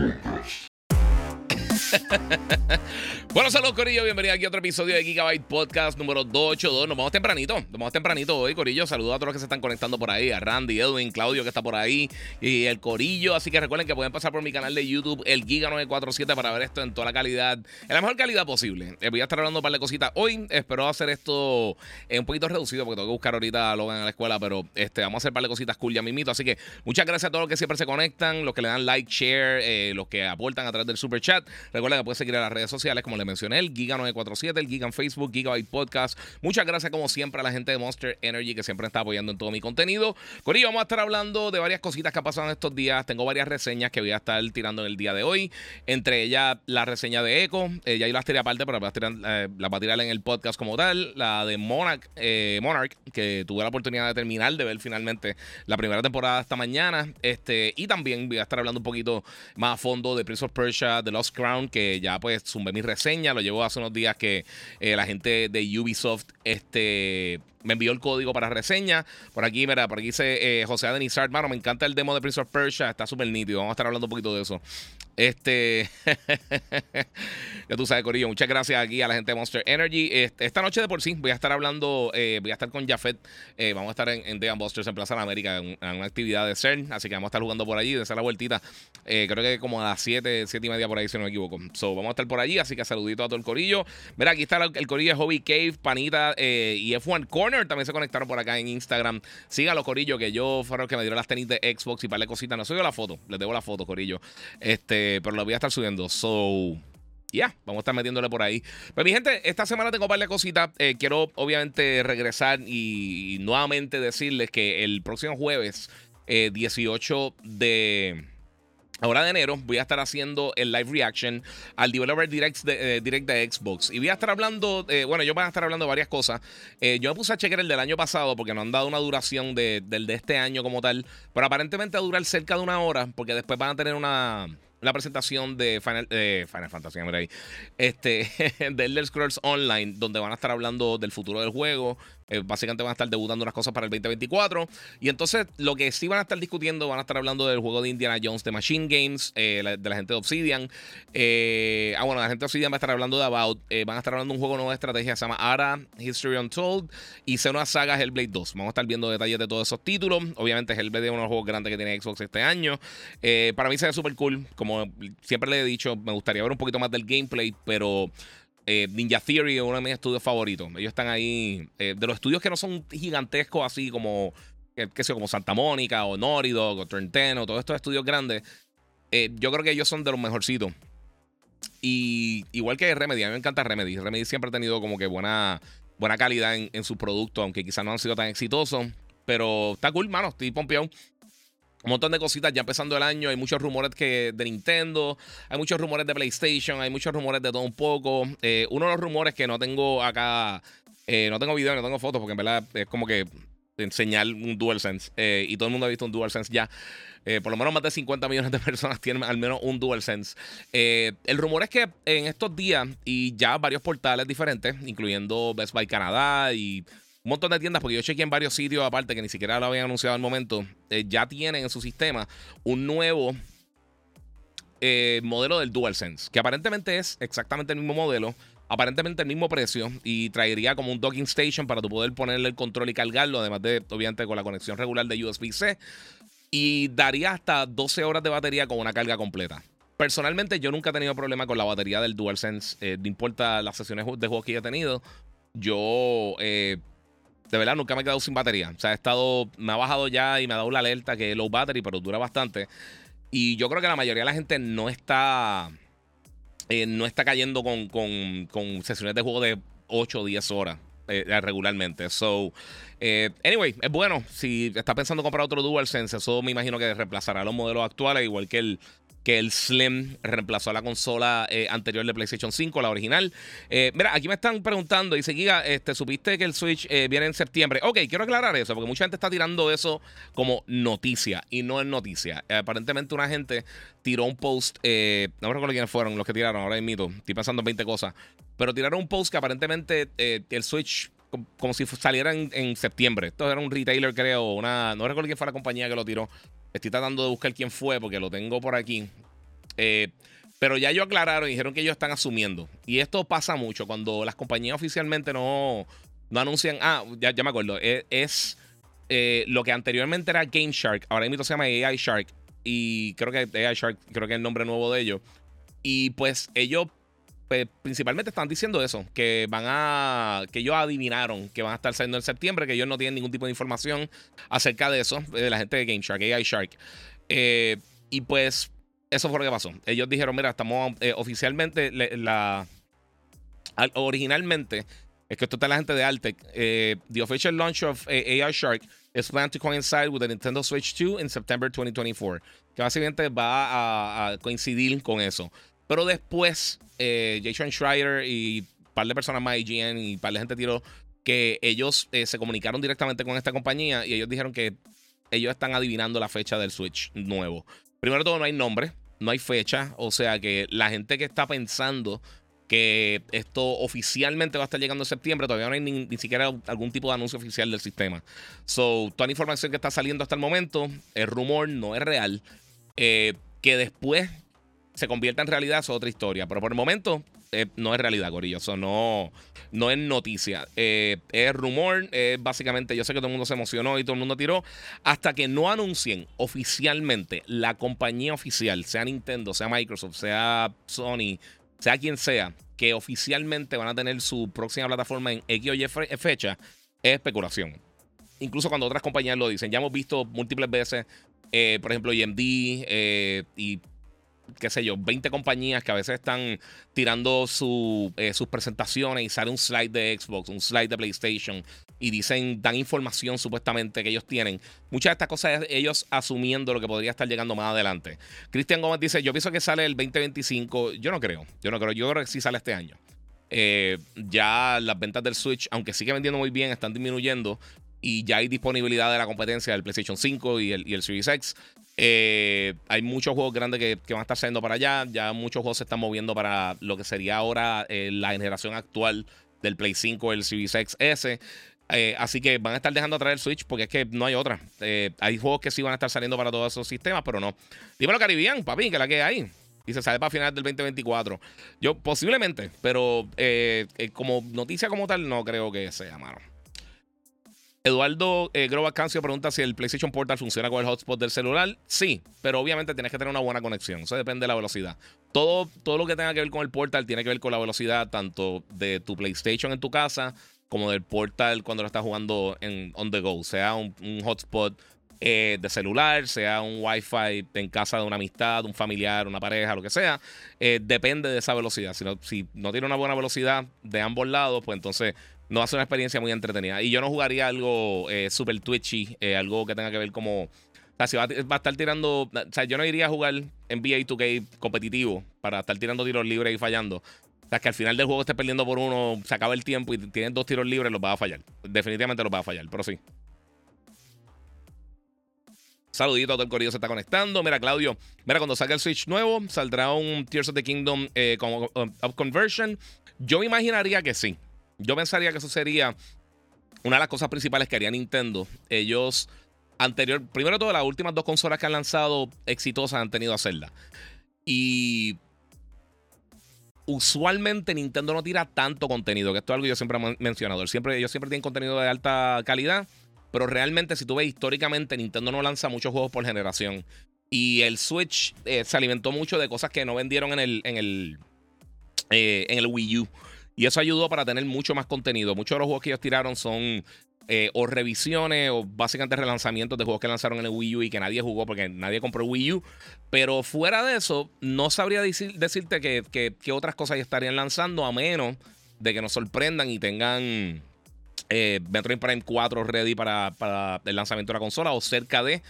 comienza, comienza bueno, saludos, Corillo. Bienvenido aquí a otro episodio de Gigabyte Podcast número 282. Nos vamos tempranito. Nos vamos tempranito hoy, Corillo. Saludos a todos los que se están conectando por ahí. A Randy, Edwin, Claudio, que está por ahí. Y el Corillo. Así que recuerden que pueden pasar por mi canal de YouTube, el Giga947, para ver esto en toda la calidad, en la mejor calidad posible. Eh, voy a estar hablando un par de cositas hoy. Espero hacer esto un poquito reducido porque tengo que buscar ahorita a Logan en la escuela. Pero este, vamos a hacer un par de cositas cool ya mismito. Así que muchas gracias a todos los que siempre se conectan, los que le dan like, share, eh, los que aportan a través del super chat. Recuerden que pueden seguir a las redes sociales, como les mencioné, el Giga947, el Giga en Facebook, Gigabyte Podcast. Muchas gracias, como siempre, a la gente de Monster Energy que siempre está apoyando en todo mi contenido. Corillo, vamos a estar hablando de varias cositas que han pasado en estos días. Tengo varias reseñas que voy a estar tirando en el día de hoy. Entre ellas, la reseña de Echo. Eh, ya yo las tiré aparte, pero las, eh, va a tirar en el podcast como tal. La de Monarch, eh, Monarch, que tuve la oportunidad de terminar, de ver finalmente la primera temporada esta mañana. Este, y también voy a estar hablando un poquito más a fondo de Prince of Persia, The Lost Crown, que ya pues zumbé mi reseña. Lo llevo hace unos días que eh, la gente de Ubisoft este, me envió el código para reseña. Por aquí, mira, por aquí dice eh, José Adenizar, mano, me encanta el demo de Prince of Persia, está súper nítido. Vamos a estar hablando un poquito de eso. Este, ya tú sabes, Corillo, muchas gracias aquí a la gente de Monster Energy. Este, esta noche de por sí voy a estar hablando, eh, voy a estar con Jafet. Eh, vamos a estar en, en Busters en Plaza de América en, una actividad de CERN. Así que vamos a estar jugando por allí, de hacer la vueltita. creo que como a las 7, 7 y media por ahí, si no me equivoco. So, vamos a estar por allí, así que saludito a todo el Corillo. Mira, aquí está el, Corillo de Hobby Cave, Panita y F1 Corner también se conectaron por acá en Instagram. Síganlo, Corillo, que yo fueron que me dieron las tenis de Xbox y para cositas. No subió la foto, les debo la foto, Corillo. Este, pero lo voy a estar subiendo. So. Ya, vamos a estar metiéndole por ahí. Pero mi gente, esta semana tengo un par de cositas. Eh, quiero obviamente regresar y, nuevamente decirles que el próximo jueves, 18 eh, de, Ahora de enero voy a estar haciendo el live reaction al Developer Direct de, eh, direct de Xbox. Y voy a estar hablando, eh, bueno, yo voy a estar hablando de varias cosas. Eh, yo me puse a chequear el del año pasado porque no han dado una duración del de este año como tal. Pero aparentemente va a durar cerca de una hora porque después van a tener una la presentación de Final, Final Fantasy, mira ahí, este, de Elder Scrolls Online, donde van a estar hablando del futuro del juego, eh, básicamente van a estar debutando unas cosas para el 2024. Y entonces lo que sí van a estar discutiendo, van a estar hablando del juego de Indiana Jones de Machine Games, eh, de la gente de Obsidian. Eh, ah, bueno, la gente de Obsidian va a estar hablando de About. van a estar hablando de un juego nuevo de estrategia se llama Ara History Untold. Y se una saga Hellblade 2. Vamos a estar viendo detalles de todos esos títulos. Obviamente Hellblade es uno de los juegos grandes que tiene Xbox este año. para mí se ve súper cool. Como siempre le he dicho, me gustaría ver un poquito más del gameplay, pero eh, Ninja Theory es uno de mis estudios favoritos. Ellos están ahí. Eh, de los estudios que no son gigantescos, así como, qué sé como Santa Mónica o Noridog o Trenteno, todos estos estudios grandes. Eh, yo creo que ellos son de los mejorcitos. Y igual que Remedy, a mí me encanta Remedy. Remedy siempre ha tenido como que buena, buena calidad en, en sus productos, aunque quizás no han sido tan exitosos. Pero está cool, mano. Estoy pompeado un montón de cositas ya empezando el año. Hay muchos rumores que de Nintendo, hay muchos rumores de PlayStation, hay muchos rumores de todo un poco. Eh, uno de los rumores que no tengo acá, eh, no tengo video, no tengo fotos, porque en verdad es como que enseñar un DualSense. Eh, y todo el mundo ha visto un DualSense ya. por lo menos más de 50 millones de personas tienen al menos un DualSense. el rumor es que en estos días, y ya varios portales diferentes, incluyendo Best Buy Canadá y un montón de tiendas, porque yo chequeé en varios sitios aparte que ni siquiera lo habían anunciado al momento, eh, ya tienen en su sistema un nuevo eh, modelo del DualSense, que aparentemente es exactamente el mismo modelo, aparentemente el mismo precio y traería como un docking station para tu poder ponerle el control y cargarlo, además de, obviamente, con la conexión regular de USB-C. Y daría hasta 12 horas de batería con una carga completa. Personalmente, yo nunca he tenido problema con la batería del DualSense. Eh, no importa las sesiones de juego que haya tenido. Yo de verdad nunca me he quedado sin batería. O sea, he estado, me ha bajado ya y me ha dado la alerta que es low battery, pero dura bastante. Y yo creo que la mayoría de la gente no está, eh, no está cayendo con, sesiones de juego de 8 o 10 horas. regularmente. So, anyway, es bueno. Si estás pensando comprar otro DualSense, eso me imagino que reemplazará los modelos actuales, igual que el que el Slim reemplazó a la consola eh, anterior de PlayStation 5, la original. Eh, mira, aquí me están preguntando, dice Giga, este, ¿supiste que el Switch eh, viene en septiembre? Ok, quiero aclarar eso, porque mucha gente está tirando eso como noticia, y no es noticia. aparentemente una gente tiró un post, no me recuerdo quiénes fueron los que tiraron, ahora mito, estoy pensando en 20 cosas, pero tiraron un post que aparentemente el Switch como si saliera en, en, septiembre. Esto era un retailer, creo, una, no recuerdo quién fue la compañía que lo tiró. Estoy tratando de buscar quién fue porque lo tengo por aquí. Eh, pero ya ellos aclararon y dijeron que ellos están asumiendo. Y esto pasa mucho cuando las compañías oficialmente no, no anuncian. Ah, ya, me acuerdo. E, es, eh, lo que anteriormente era Game Shark. Ahora mismo se llama AI Shark. Y creo que AI Shark, creo que es el nombre nuevo de ellos. Y pues ellos pues, principalmente están diciendo eso, que van a, que ellos adivinaron que van a estar saliendo en septiembre, que ellos no tienen ningún tipo de información acerca de eso, de la gente de Game Shark, AI Shark. Eh, y pues eso fue lo que pasó. Ellos dijeron, mira, estamos eh, oficialmente, la, originalmente, es que esto está la gente de Altec, eh, the official launch of AI Shark is planned to coincide with the Nintendo Switch 2 in September 2024, que básicamente va a coincidir con eso. Pero después, eh, Jason Schreier y un par de personas más, y un par de gente tiró que ellos eh, se comunicaron directamente con esta compañía y ellos dijeron que ellos están adivinando la fecha del Switch nuevo. Primero todo, no hay nombre, no hay fecha. O sea que la gente que está pensando que esto oficialmente va a estar llegando en septiembre, todavía no hay ni, siquiera algún tipo de anuncio oficial del sistema. So, toda la información que está saliendo hasta el momento es rumor, no es real. Eh, que después se convierta en realidad, es otra historia. Pero por el momento, eh, no es realidad, Corillo. Eso no, no es noticia. Eh, es rumor. básicamente, yo sé que todo el mundo se emocionó y todo el mundo tiró. Hasta que no anuncien oficialmente la compañía oficial, sea Nintendo, sea Microsoft, sea Sony, sea quien sea, que oficialmente van a tener su próxima plataforma en X o Y fecha, es especulación. Incluso cuando otras compañías lo dicen. Ya hemos visto múltiples veces, eh, por ejemplo, AMD y qué sé yo, 20 compañías que a veces están tirando eh, sus presentaciones y sale un slide de Xbox, un slide de PlayStation y dicen, dan información supuestamente que ellos tienen. Muchas de estas cosas ellos asumiendo lo que podría estar llegando más adelante. Cristian Gómez dice, yo pienso que sale el 2025. Yo no creo, yo no creo, yo creo que sí sale este año. Eh, ya las ventas del Switch, aunque sigue vendiendo muy bien, están disminuyendo y ya hay disponibilidad de la competencia del PlayStation 5 y el, y el Series X. Eh, hay muchos juegos grandes que, van a estar saliendo para allá. Ya muchos juegos se están moviendo para lo que sería ahora eh, la generación actual del Play 5, el Series XS. Eh, así que van a estar dejando atrás el Switch porque es que no hay otra. hay juegos que sí van a estar saliendo para todos esos sistemas, pero no. Dímelo, Caribbean, papi, que la que hay. Y se sale para finales del 2024. Yo posiblemente, pero como noticia como tal, no creo que sea, mano. Eduardo eh, Cancio pregunta si el PlayStation Portal funciona con el hotspot del celular. Sí, pero obviamente tienes que tener una buena conexión. Eso depende de la velocidad. Todo, todo lo que tenga que ver con el Portal tiene que ver con la velocidad tanto de tu PlayStation en tu casa como del Portal cuando lo estás jugando en on the go. Sea un, hotspot eh, de celular, sea un Wi-Fi en casa de una amistad, un familiar, una pareja, lo que sea. Eh, depende de esa velocidad. Si no tiene una buena velocidad de ambos lados, pues entonces no a ser una experiencia muy entretenida. Y yo no jugaría algo eh, super twitchy, eh, algo que tenga que ver como. O sea, si va, a estar tirando. O sea, yo no iría a jugar NBA 2K competitivo para estar tirando tiros libres y fallando. O sea, que al final del juego estés perdiendo por uno, se acaba el tiempo y tienes dos tiros libres, los vas a fallar. Definitivamente los vas a fallar, pero sí. Saludito, todo el corrido se está conectando. Mira, Claudio, mira, cuando salga el Switch nuevo, saldrá un Tears of the Kingdom eh, Up Conversion. Yo me imaginaría que sí. Yo pensaría que eso sería una de las cosas principales que haría Nintendo. Ellos, anterior, primero todo, las últimas dos consolas que han lanzado exitosas han tenido a Zelda. Y usualmente Nintendo no tira tanto contenido, que esto es algo que yo siempre he mencionado. Siempre, ellos siempre tienen contenido de alta calidad, pero realmente si tú ves históricamente, Nintendo no lanza muchos juegos por generación. Y el Switch eh, se alimentó mucho de cosas que no vendieron en el, en el, eh, en el Wii U. Y eso ayudó para tener mucho más contenido. Muchos de los juegos que ellos tiraron son eh, o revisiones o básicamente relanzamientos de juegos que lanzaron en el Wii U y que nadie jugó porque nadie compró Wii U. Pero fuera de eso, no sabría decirte que, otras cosas estarían lanzando a menos de que nos sorprendan y tengan eh, Metroid Prime 4 ready para, para el lanzamiento de la consola o cerca de.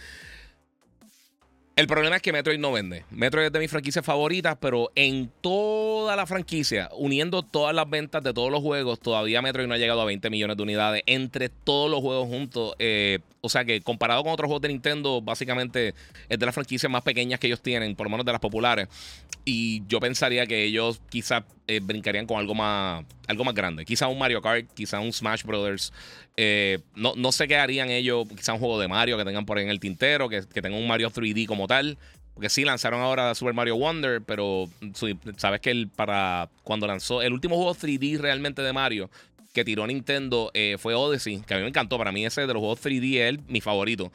El problema es que Metroid no vende. Metroid es de mis franquicias favoritas, pero en toda la franquicia, uniendo todas las ventas de todos los juegos, todavía Metroid no ha llegado a 20 millones de unidades entre todos los juegos juntos. Eh, o sea que comparado con otros juegos de Nintendo, básicamente es de las franquicias más pequeñas que ellos tienen, por lo menos de las populares. Y yo pensaría que ellos quizás eh, brincarían con algo más, algo más grande. Quizá un Mario Kart, quizá un Smash Brothers. Eh, no, no, sé qué harían ellos, quizá un juego de Mario que tengan por ahí en el tintero, que, que tengan un Mario 3D como tal. Porque sí, lanzaron ahora Super Mario Wonder, pero sabes que el, para cuando lanzó el último juego 3D realmente de Mario que tiró Nintendo eh, fue Odyssey, que a mí me encantó. Para mí ese de los juegos 3D es mi favorito.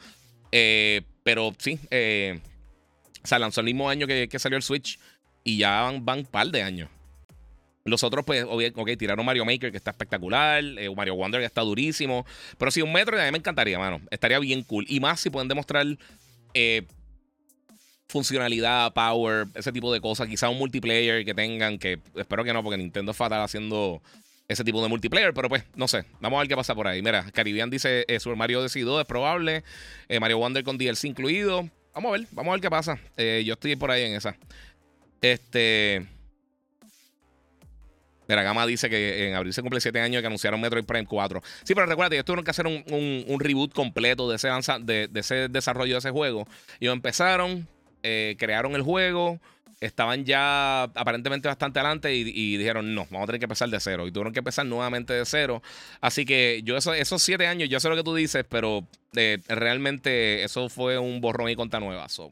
pero sí, o sea, lanzó el mismo año que, que salió el Switch. Y ya van, un par de años. Los otros, pues, ok, tiraron Mario Maker, que está espectacular. Eh, Mario Wonder, que está durísimo. Pero sí, un metro a mí me encantaría, mano. Estaría bien cool. Y más si pueden demostrar eh, funcionalidad, power, ese tipo de cosas. Quizá un multiplayer que tengan, que espero que no, porque Nintendo es fatal haciendo ese tipo de multiplayer. Pero pues, no sé. Vamos a ver qué pasa por ahí. Mira, Caribbean dice eh, Super Mario 2 es probable. Mario Wonder con DLC incluido. Vamos a ver, vamos a ver qué pasa. yo estoy por ahí en esa. Este. Mira, Gama dice que en abril se cumple 7 años que anunciaron Metroid Prime 4. Sí, pero recuerda, ellos tuvieron que hacer un, reboot completo de ese, de, ese desarrollo de ese juego. Ellos empezaron, eh, crearon el juego, estaban ya aparentemente bastante adelante y, dijeron, no, vamos a tener que empezar de cero. Y tuvieron que empezar nuevamente de cero. Así que yo eso, esos 7 años, yo sé lo que tú dices, pero eh, realmente eso fue un borrón y conta nueva. So.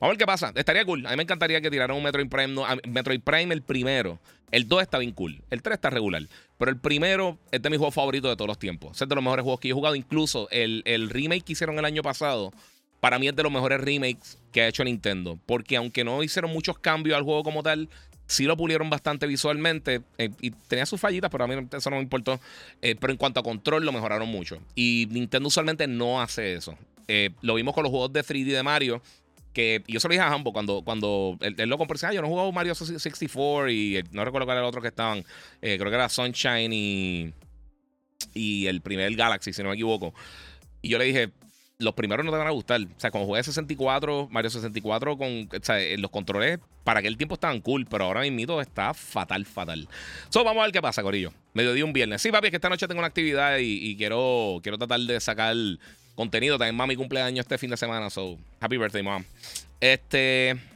Vamos a ver qué pasa. Estaría cool. A mí me encantaría que tiraran un Metroid Prime. Metroid Prime el primero. El 2 está bien cool. El 3 está regular. Pero el primero es de mis juegos favoritos de todos los tiempos. Es de los mejores juegos que he jugado. Incluso el, el remake que hicieron el año pasado. Para mí es de los mejores remakes que ha hecho Nintendo. Porque aunque no hicieron muchos cambios al juego como tal, sí lo pulieron bastante visualmente eh, y tenía sus fallitas, pero a mí eso no me importó. Eh, pero en cuanto a control, lo mejoraron mucho. Y Nintendo usualmente no hace eso. Eh, lo vimos con los juegos de 3D de Mario, que yo se lo dije a Hambo cuando, cuando él, lo compró. Ah, yo no jugaba Mario 64 y no recuerdo cuál era el otro que estaban. Creo que era Sunshine y, y el primer Galaxy, si no me equivoco. Y yo le dije, los primeros no te van a gustar. O sea, cuando jugué 64, Mario 64, con o sea, los controles para aquel tiempo estaban cool, pero ahora mismo está fatal, fatal. So, vamos a ver qué pasa, Corillo. Mediodía un viernes. Sí, papi, es que esta noche tengo una actividad y, quiero, quiero tratar de sacar contenido. También mami cumpleaños este fin de semana. So, happy birthday, mom. Este.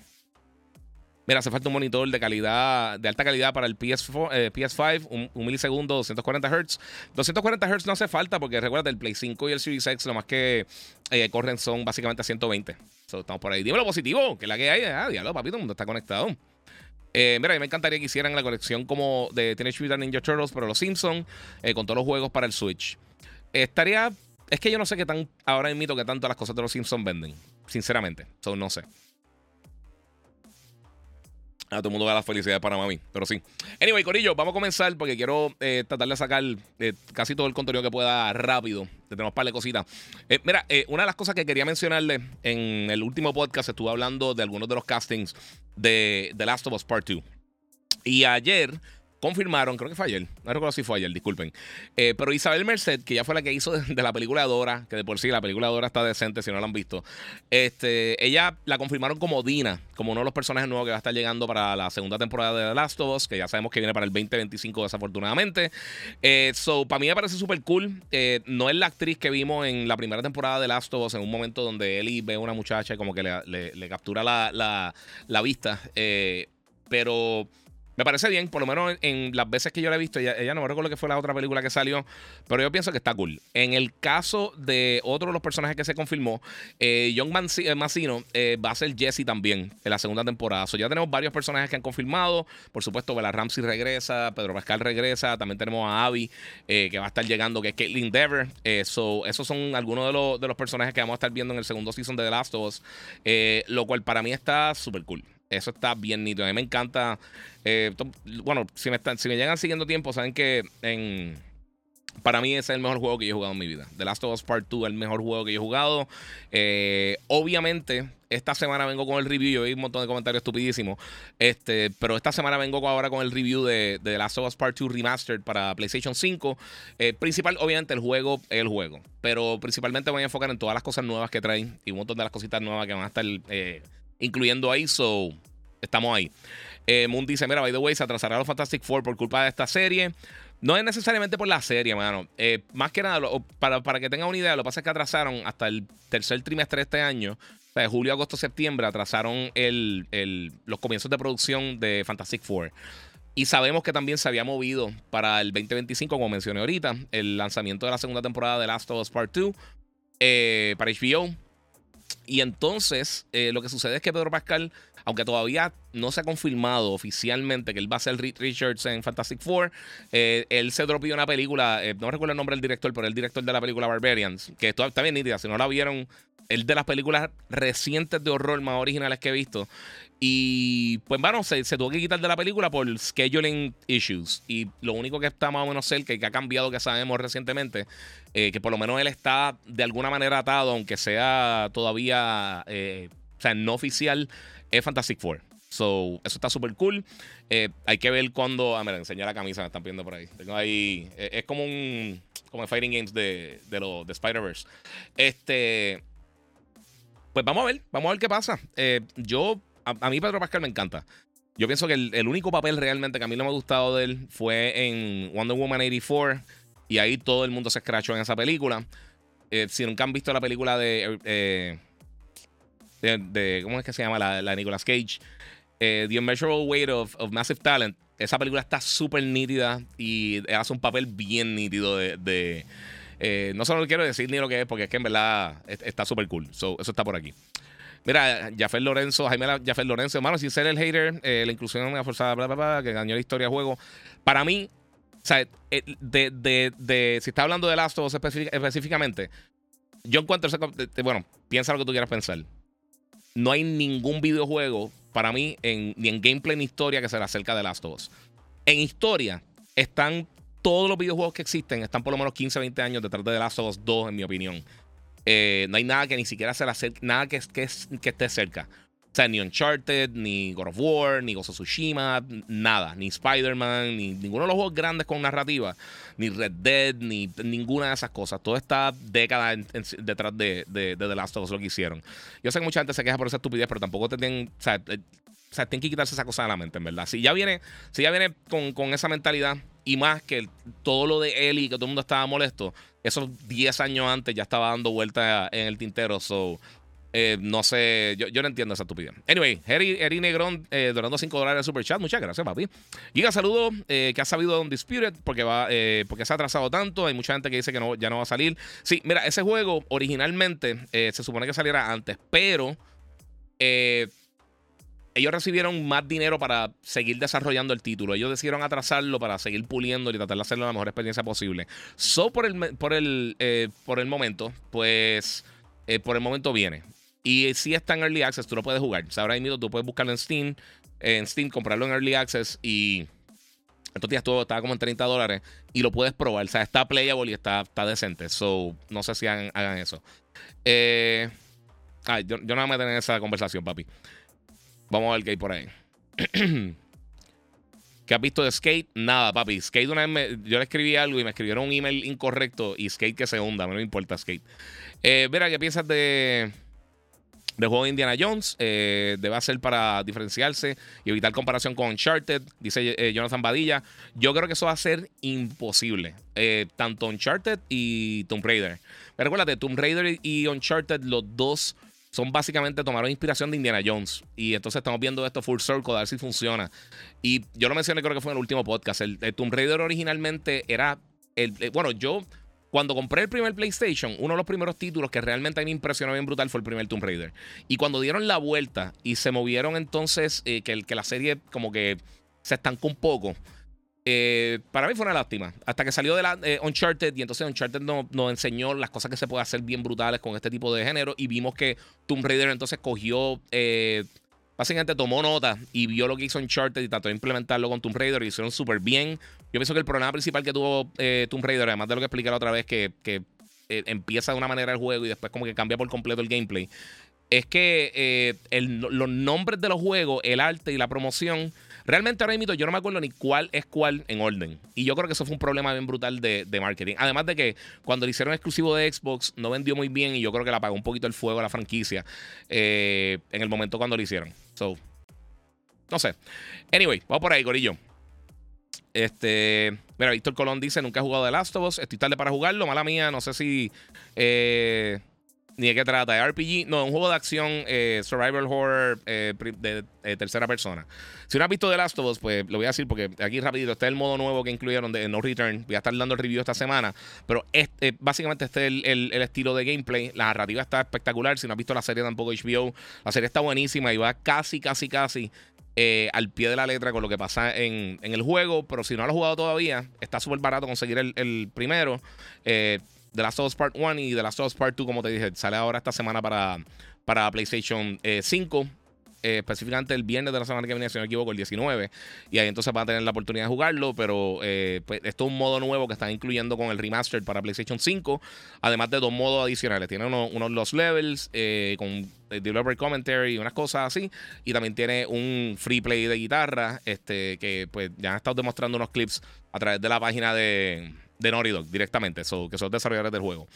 Mira, hace falta un monitor de calidad, de alta calidad para el PS4, PS5, un, milisegundo, 240 Hz. 240 Hz no hace falta porque recuerda, el Play 5 y el Series X lo más que eh, corren son básicamente a 120. So, estamos por ahí. Dímelo positivo, que la que hay. Ah, diablo, papito, el mundo está conectado. Eh, mira, a mí me encantaría que hicieran la colección como de Teenage Mutant Ninja Turtles, pero los Simpsons, eh, con todos los juegos para el Switch. estaría es que yo no sé qué tan. Ahora mito que tanto las cosas de los Simpsons venden. Sinceramente. So, no sé. A todo el mundo da la felicidad para mami, pero sí. Anyway, Corillo, vamos a comenzar porque quiero eh, tratar de sacar eh, casi todo el contenido que pueda rápido. Tenemos par de cositas. Eh, mira, una de las cosas que quería mencionarle en el último podcast estuve hablando de algunos de los castings de The Last of Us Part 2. Y ayer confirmaron, creo que fue ayer, no recuerdo si fue ayer, disculpen. Eh, pero Isabel Merced, que ya fue la que hizo de, la película Dora, que de por sí la película Dora está decente si no la han visto, este, ella la confirmaron como Dina, como uno de los personajes nuevos que va a estar llegando para la segunda temporada de The Last of Us, que ya sabemos que viene para el 2025 desafortunadamente. Eh, so, para mí me parece súper cool. Eh, no es la actriz que vimos en la primera temporada de The Last of Us, en un momento donde Ellie ve a una muchacha y como que le, captura la, la, la vista. pero me parece bien, por lo menos en, las veces que yo la he visto, ella, no me recuerdo que fue la otra película que salió, pero yo pienso que está cool. En el caso de otro de los personajes que se confirmó, eh, John eh, Mancino eh, va a ser Jesse también en la segunda temporada. ya tenemos varios personajes que han confirmado. Por supuesto, Bella Ramsey regresa, Pedro Pascal regresa, también tenemos a Abby que va a estar llegando, que es Caitlyn Dever. esos son algunos de los, de los personajes que vamos a estar viendo en el segundo season de The Last of Us, lo cual para mí está súper cool. Eso está bien nítido. A mí me encanta. Eh, bueno, si me, están, si me llegan siguiendo tiempo, saben que en, para mí es el mejor juego que yo he jugado en mi vida. The Last of Us Part 2 es el mejor juego que yo he jugado. Eh, obviamente, esta semana vengo con el review. Yo vi un montón de comentarios estupidísimos. Este, pero esta semana vengo ahora con el review de, de Last of Us Part 2 Remastered para PlayStation 5. Eh, principal, obviamente, el juego el juego. Pero principalmente voy a enfocar en todas las cosas nuevas que traen y un montón de las cositas nuevas que van a estar incluyendo ahí. So, estamos ahí. Eh, Moon dice: Mira, by the way, se atrasará los Fantastic Four por culpa de esta serie. No es necesariamente por la serie, mano. Eh, más que nada, para, para, que tengan una idea, lo que pasa es que atrasaron hasta el tercer trimestre de este año, o sea, de julio, agosto, septiembre, atrasaron el, el, los comienzos de producción de Fantastic Four. Y sabemos que también se había movido para el 2025, como mencioné ahorita, el lanzamiento de la segunda temporada de Last of Us Part 2 eh, para HBO. Y entonces, eh, lo que sucede es que Pedro Pascal aunque todavía no se ha confirmado oficialmente que él va a ser Reed Richards en Fantastic Four, eh, él se dropió una película, eh, no recuerdo el nombre del director, pero el director de la película Barbarians, que está, está bien nítida, si no la vieron, es de las películas recientes de horror más originales que he visto. Y pues bueno, se, tuvo que quitar de la película por scheduling issues. Y lo único que está más o menos cerca y que ha cambiado que sabemos recientemente, eh, que por lo menos él está de alguna manera atado, aunque sea todavía, o sea, no oficial, es Fantastic Four. So, eso está súper cool. Eh, hay que ver cuando. Ah, mira, enseñar la camisa, me están viendo por ahí. Tengo ahí. Eh, es como un. Como el Fighting Games de, de, de Spider-Verse. Este. Pues vamos a ver. Vamos a ver qué pasa. Eh, yo. A, mí, Pedro Pascal me encanta. Yo pienso que el, único papel realmente que a mí no me ha gustado de él fue en Wonder Woman 84. Y ahí todo el mundo se escrachó en esa película. si nunca han visto la película de de, ¿cómo es que se llama? La, la Nicolas Cage. Eh, The Unmeasurable Weight of, Massive Talent. Esa película está súper nítida y hace un papel bien nítido de... Eh, no solo quiero decir ni lo que es, porque es que en verdad está súper cool. eso está por aquí. Mira, Jafet Lorenzo, Jaime Jafet Lorenzo, hermano, sin ser el hater, eh, la inclusión forzada, bla, bla, bla, que engañó la historia de juego. Para mí, o sea, de, de, de, si está hablando de Last of Us específicamente, yo encuentro, bueno, piensa lo que tú quieras pensar no hay ningún videojuego para mí, ni en gameplay ni historia, que se le acerca de Last of Us. En historia, están todos los videojuegos que existen, están por lo menos 15, 20 años detrás de The Last of Us 2, en mi opinión. Eh, no hay nada que ni siquiera se le acerque, nada que, que, esté cerca. O sea, ni Uncharted, ni God of War, ni Ghost of Tsushima, nada. Ni Spider-Man, ni ninguno de los juegos grandes con narrativa, ni Red Dead, ni ninguna de esas cosas. Todo está décadas detrás de, de, The Last of Us lo que hicieron. Yo sé que mucha gente se queja por esa estupidez, pero tampoco tienen. O sea, eh, tienen que quitarse esa cosa de la mente, en verdad. Si ya viene, si ya viene con, con esa mentalidad y más que todo lo de Ellie, que todo el mundo estaba molesto, esos 10 años antes ya estaba dando vuelta en el tintero. So, eh, no sé, yo, no entiendo esa estupidez. Anyway, Eri, Negrón eh, donando 5 dólares de super chat. Muchas gracias, papi. Giga, saludo eh, que ha sabido Undisputed porque, va, porque se ha atrasado tanto. Hay mucha gente que dice que no, ya no va a salir. Sí, mira, ese juego originalmente se supone que saliera antes, pero ellos recibieron más dinero para seguir desarrollando el título. Ellos decidieron atrasarlo para seguir puliendo y tratar de hacerlo la mejor experiencia posible. So, por el, por el, por el momento, pues. por el momento viene. Y si está en Early Access, tú lo puedes jugar. O sea, ahora mismo tú puedes buscarlo en Steam, en Steam, comprarlo en Early Access y estos días todo estaba como en 30 dólares y lo puedes probar. O sea, está playable y está, está decente. So, no sé si hagan, eso. Eh, yo, yo no voy a meter en esa conversación, papi. Vamos a ver qué hay por ahí. ¿Qué has visto de Skate? Nada, papi. Skate una vez yo le escribí algo y me escribieron un email incorrecto y Skate que se hunda. No me importa Skate. Eh, mira, ¿qué piensas de del juego de Indiana Jones. Eh, debe ser para diferenciarse y evitar comparación con Uncharted, dice eh, Jonathan Badilla. Yo creo que eso va a ser imposible. Eh, tanto Uncharted y Tomb Raider. Pero recuérdate, Tomb Raider y Uncharted, los dos son básicamente tomaron inspiración de Indiana Jones. Y entonces estamos viendo esto full circle, a ver si funciona. Y yo lo mencioné, creo que fue en el último podcast. El, Tomb Raider originalmente era. El, bueno, yo cuando compré el primer PlayStation, uno de los primeros títulos que realmente a mí me impresionó bien brutal fue el primer Tomb Raider. Y cuando dieron la vuelta y se movieron entonces, eh, que, que la serie como que se estancó un poco. Eh, para mí fue una lástima. Hasta que salió de la eh, Uncharted y entonces Uncharted nos, enseñó las cosas que se puede hacer bien brutales con este tipo de género y vimos que Tomb Raider entonces cogió básicamente tomó nota y vio lo que hizo Uncharted y trató de implementarlo con Tomb Raider y lo hicieron súper bien. Yo pienso que el problema principal que tuvo eh, Tomb Raider, además de lo que expliqué otra vez, que, eh, empieza de una manera el juego y después como que cambia por completo el gameplay, es que los nombres de los juegos, el arte y la promoción Realmente ahora mismo yo no me acuerdo ni cuál es cuál en orden. Y yo creo que eso fue un problema bien brutal de, marketing. Además de que cuando le hicieron exclusivo de Xbox no vendió muy bien y yo creo que le apagó un poquito el fuego a la franquicia eh, en el momento cuando lo hicieron. So, no sé. Anyway, vamos por ahí, Corillo. Este. Mira, Víctor Colón dice: Nunca he jugado de Last of Us. Estoy tarde para jugarlo. Mala mía, no sé si. Eh, ni de qué trata. ¿De RPG? No, un juego de acción, eh, survival horror eh, de eh, tercera persona. Si no has visto The Last of Us, pues lo voy a decir porque aquí rapidito está el modo nuevo que incluyeron de No Return. Voy a estar dando el review esta semana. Pero este, básicamente este es el, estilo de gameplay. La narrativa está espectacular. Si no has visto la serie tampoco HBO, la serie está buenísima y va casi, casi, casi al pie de la letra con lo que pasa en, el juego. Pero si no lo has jugado todavía, está súper barato conseguir el, el primero. The Last of Us Part 1 y The Last of Us Part 2, como te dije, sale ahora esta semana para, para PlayStation 5. Eh, eh, específicamente el viernes de la semana que viene, si no me equivoco, el 19. Y ahí entonces van a tener la oportunidad de jugarlo. Pero eh, pues, esto es un modo nuevo que están incluyendo con el remaster para PlayStation 5. Además de dos modos adicionales. Tiene unos uno, los levels con developer commentary y unas cosas así. Y también tiene un free play de guitarra. Este, que pues ya han estado demostrando unos clips a través de la página de de Naughty Dog directamente, que son desarrolladores del juego.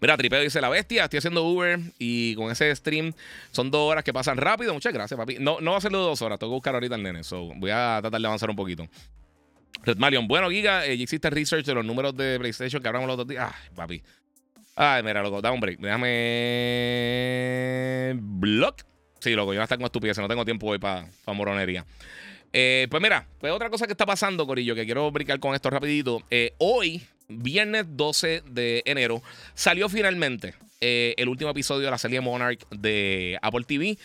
Mira, Tripeo dice la bestia, estoy haciendo Uber y con ese stream son dos horas que pasan rápido. Muchas gracias, papi. No, no va a ser de dos horas, tengo que buscar ahorita el nene. So, voy a tratar de avanzar un poquito. Red Malion, bueno, Giga, eh, existe research de los números de PlayStation que hablamos los otros días. Ay, papi. Ay, mira, loco, dame un break. Déjame. Block. Sí, loco, yo voy a estar con estupidez, no tengo tiempo hoy para moronería. Eh, pues mira, pues otra cosa que está pasando, Corillo, que quiero brincar con esto rapidito. Eh, hoy, viernes 12 de enero, salió finalmente eh, el último episodio de la serie Monarch de Apple TV.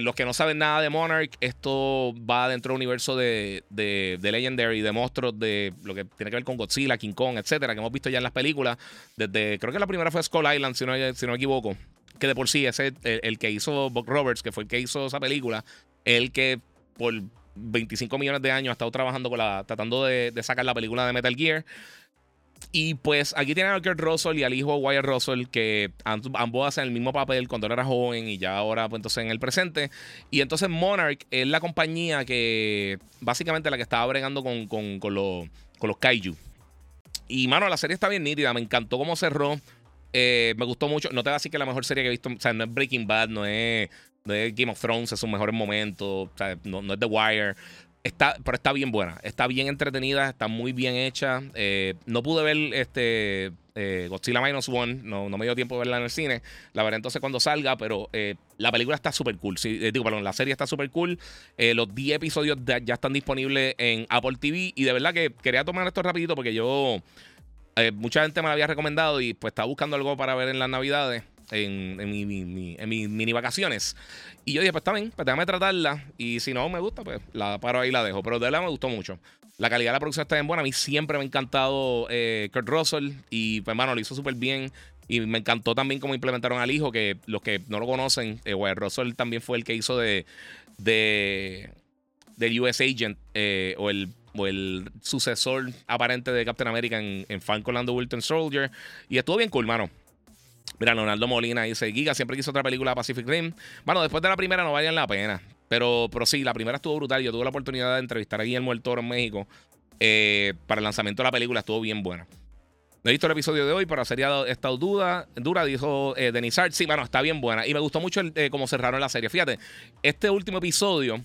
los que no saben nada de Monarch, esto va dentro del universo de, de, Legendary, de monstruos, de lo que tiene que ver con Godzilla, King Kong, etcétera, que hemos visto ya en las películas. Desde, creo que la primera fue Skull Island, si no, si no me equivoco. Que de por sí, ese el, el que hizo Buck Roberts, que fue el que hizo esa película, el que por 25 millones de años ha estado trabajando con la. tratando de, sacar la película de Metal Gear. Y pues aquí tienen a Kurt Russell y al hijo Wyatt Russell, que ambos hacen el mismo papel cuando él era joven y ya ahora, pues entonces en el presente. Y entonces Monarch es la compañía que, básicamente, la que estaba bregando con, con, con, los, con los Kaiju. Y mano, la serie está bien nítida, me encantó cómo cerró. Eh, me gustó mucho. No te voy a decir que la mejor serie que he visto. O sea, no es Breaking Bad, no es de Game of Thrones, es sus mejores momentos, no, es The Wire. Está, pero está bien buena, está bien entretenida, está muy bien hecha. Eh, no pude ver este eh, Godzilla Minus One, no, no me dio tiempo de verla en el cine. La veré entonces cuando salga, pero eh, la película está súper cool. Sí, digo, perdón, la serie está súper cool. los 10 episodios ya están disponibles en Apple TV. Y de verdad que quería tomar esto rapidito porque yo. mucha gente me lo había recomendado y pues estaba buscando algo para ver en las navidades en, en, mi, en mis mini vacaciones. Y yo dije, pues está bien, pues déjame tratarla. Y si no me gusta, pues la paro ahí y la dejo. Pero de verdad me gustó mucho. La calidad de la producción está bien buena. A mí siempre me ha encantado eh, Kurt Russell. Y pues, hermano, lo hizo súper bien. Y me encantó también cómo implementaron al hijo, que los que no lo conocen, eh, Russell también fue el que hizo de, de del US Agent eh, o el o el sucesor aparente de Captain America en, en Falcon Wilton Soldier. Y estuvo bien cool, mano. Mira, Leonardo Molina dice: Giga siempre quiso otra película Pacific Rim. Bueno, después de la primera no valían la pena. Pero, pero sí, la primera estuvo brutal. Yo tuve la oportunidad de entrevistar a Guillermo el Toro en México eh, para el lanzamiento de la película. Estuvo bien buena. No he visto el episodio de hoy, pero sería estado duda, dura, dijo eh, Denis Hart. Sí, bueno, está bien buena. Y me gustó mucho eh, cómo cerraron la serie. Fíjate, este último episodio,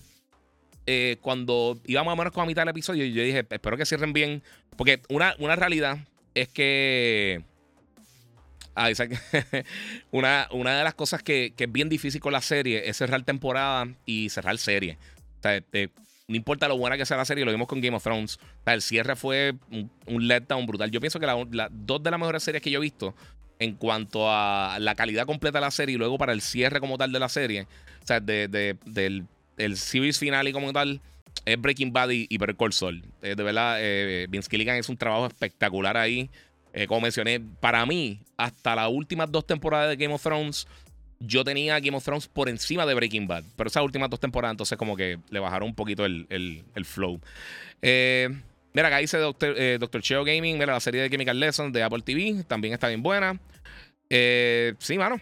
cuando íbamos a menos con la mitad del episodio, yo dije, espero que cierren bien. Porque una, una realidad es que Ah, una, una de las cosas que, es bien difícil con la serie es cerrar temporada y cerrar serie. O sea, no importa lo buena que sea la serie, lo vimos con Game of Thrones. el cierre fue un, letdown brutal. Yo pienso que la, dos de las mejores series que yo he visto en cuanto a la calidad completa de la serie y luego para el cierre como tal de la serie, o sea, de, del el series final y como tal, es Breaking Bad y, y Better Call. Eh, de verdad, eh, Vince Gilligan es un trabajo espectacular ahí. Eh, como mencioné, para mí, hasta las últimas dos temporadas de Game of Thrones, yo tenía Game of Thrones por encima de Breaking Bad. Pero esas últimas dos temporadas, entonces, como que le bajaron un poquito el, flow. Eh, mira, acá dice eh, Doctor Cheo Gaming. Mira, la serie de Chemical Lessons de Apple TV también está bien buena. sí, mano.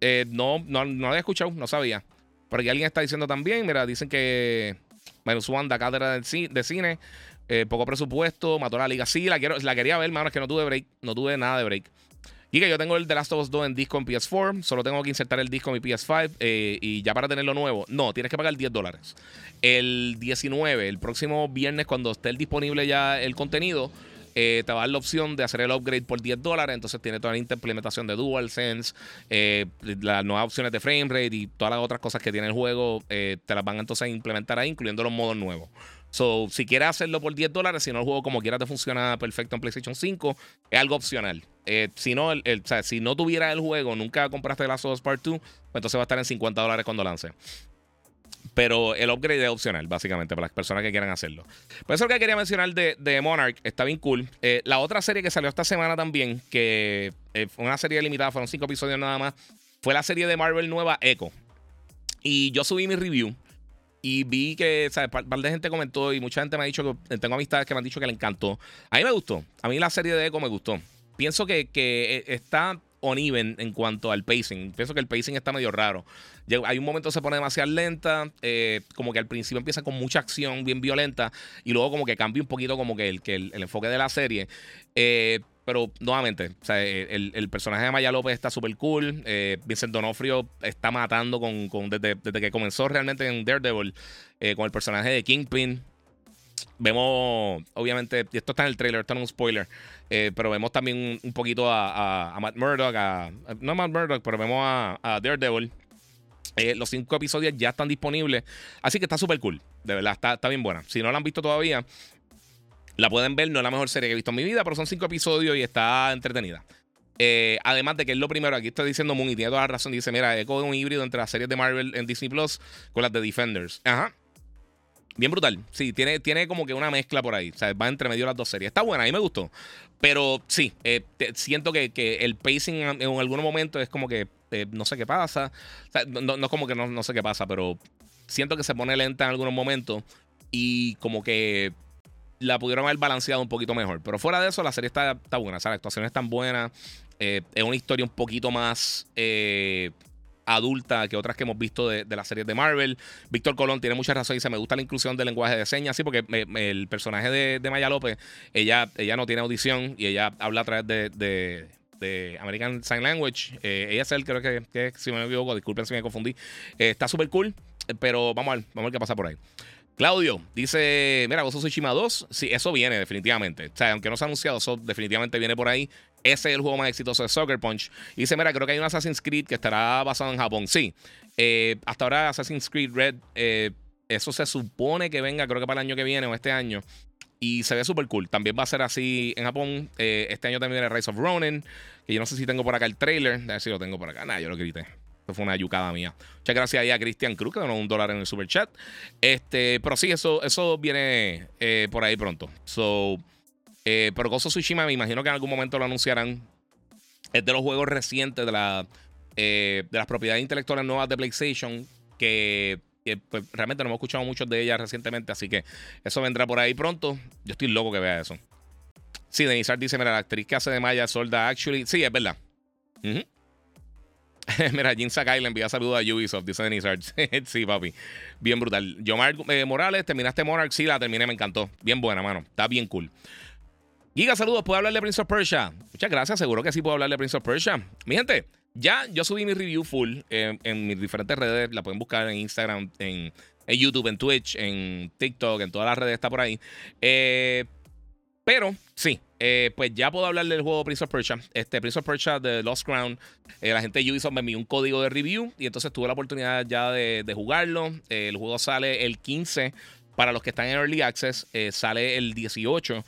No, no, no lo había escuchado, no sabía. Pero aquí alguien está diciendo también, mira, dicen que Minus One da cátedra de cine, eh, poco presupuesto, mató la liga. Sí, la, quiero, la quería ver, hermano, es que no tuve break, no tuve nada de break. Y que yo tengo el The Last of Us 2 en disco en PS4, solo tengo que insertar el disco en mi PS5 eh, y ya para tenerlo nuevo. No, tienes que pagar 10 dólares. El 19, el próximo viernes, cuando esté disponible ya el contenido, eh, te va a dar la opción de hacer el upgrade por 10 dólares. Entonces tiene toda la implementación de DualSense, eh, las nuevas opciones de frame rate y todas las otras cosas que tiene el juego. Eh, te las van entonces a implementar ahí, incluyendo los modos nuevos. So, si quieres hacerlo por 10 dólares, si no el juego como quiera te funciona perfecto en PlayStation 5, es algo opcional. si, no, el, si no tuviera el juego, nunca compraste of Us Part 2, pues entonces va a estar en 50 dólares cuando lance. Pero el upgrade es opcional, básicamente, para las personas que quieran hacerlo. Por eso lo que quería mencionar de, Monarch está bien cool. Eh, la otra serie que salió esta semana también, que eh, fue una serie limitada, fueron cinco episodios nada más, fue la serie de Marvel nueva Echo. Y yo subí mi review. Y vi que, ¿sabes? Un par de gente comentó y mucha gente me ha dicho que tengo amistades que me han dicho que le encantó. A mí me gustó. A mí la serie de Echo me gustó. Pienso que, que eh, está uneven en cuanto al pacing. Pienso que el pacing está medio raro. Hay un momento que se pone demasiado lenta, eh, como que al principio empieza con mucha acción bien violenta y luego como que cambia un poquito como que el, que el, enfoque de la serie. Eh, pero nuevamente, el, personaje de Maya López está súper cool. Eh, Vincent Donofrio está matando con, desde, que comenzó realmente en Daredevil con el personaje de Kingpin. Vemos, obviamente, esto está en el trailer, esto es un spoiler, eh, pero vemos también un, poquito a, Matt Murdock, no a Matt Murdock, pero vemos a, Daredevil. Eh, los cinco episodios ya están disponibles, así que está súper cool, de verdad, está, está bien buena. Si no la han visto todavía, la pueden ver, no es la mejor serie que he visto en mi vida, pero son cinco episodios y está entretenida. Eh, además de que es lo primero, aquí está diciendo Moon y tiene toda la razón. Dice: Mira, es un híbrido entre las series de Marvel en Disney Plus con las de Defenders. Ajá. Bien brutal. Sí, tiene, tiene como que una mezcla por ahí. O sea, va entre medio las dos series. Está buena, a mí me gustó. Pero sí, eh, siento que, el pacing en, algún momento es como que eh, no sé qué pasa. O sea, no, es como que no, sé qué pasa, pero siento que se pone lenta en algunos momentos y como que la pudieron haber balanceado un poquito mejor. Pero fuera de eso, la serie está, buena. O sea, las actuaciones están buenas. Eh, es una historia un poquito más adulta que otras que hemos visto de, las series de Marvel. Víctor Colón tiene mucha razón y dice, me gusta la inclusión del lenguaje de señas, sí, porque el personaje de, Maya López, ella, ella no tiene audición y ella habla a través de, American Sign Language. Eh, ella es el, creo que, si me equivoco, disculpen si me confundí. Eh, está súper cool, pero vamos a ver, vamos a ver qué pasa por ahí. Claudio dice: Mira, Gozo Tsushima 2. Sí, eso viene definitivamente. O sea, aunque no se ha anunciado, eso definitivamente viene por ahí. Ese es el juego más exitoso de Soccer Punch. Y dice: Mira, creo que hay un Assassin's Creed que estará basado en Japón. Sí. Eh, hasta ahora, Assassin's Creed Red, eh, eso se supone que venga, creo que para el año que viene o este año. Y se ve súper cool. También va a ser así en Japón. Eh, este año también viene Rise of Ronin. Que yo no sé si tengo por acá el trailer. A ver si lo tengo por acá. Nah, yo lo grité fue una yucada mía. Muchas gracias ahí a Cristian Cruz, que donó un dólar en el super chat. Este, pero sí, eso, eso viene eh, por ahí pronto. So, eh, pero Gozo Tsushima, me imagino que en algún momento lo anunciarán. Es de los juegos recientes de, la, eh, de las propiedades intelectuales nuevas de PlayStation que, pues, realmente no hemos escuchado muchos de ellas recientemente, así que eso vendrá por ahí pronto. Yo estoy loco que vea eso. Sí, Denisar dice, mira, la actriz que hace de Maya Solda Actually. Sí, es verdad. Mira, Jin Sakai le envía saludos a Ubisoft, dice Denis sí, papi. Bien brutal. Yomar eh, Morales, terminaste Monarch. Sí, la terminé, me encantó. Bien buena, mano. Está bien cool. Giga, saludos. ¿Puedo hablar de Prince of Persia? Muchas gracias. Seguro que sí puedo hablar de Prince of Persia. Mi gente, ya yo subí mi review full en mis diferentes redes. La pueden buscar en Instagram, en, en, YouTube, en Twitch, en TikTok, en todas las redes. Está por ahí. Eh, pero sí, eh, pues ya puedo hablar del juego Prince of Persia. Este Prince of Persia de Lost Crown. Eh, la gente de Ubisoft me envió un código de review y entonces tuve la oportunidad ya de, jugarlo. Eh, el juego sale el 15 para los que están en Early Access. sale el 18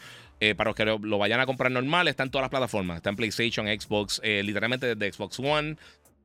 para los que lo, lo, vayan a comprar normal. Está en todas las plataformas. Está en PlayStation, Xbox, literalmente desde Xbox One,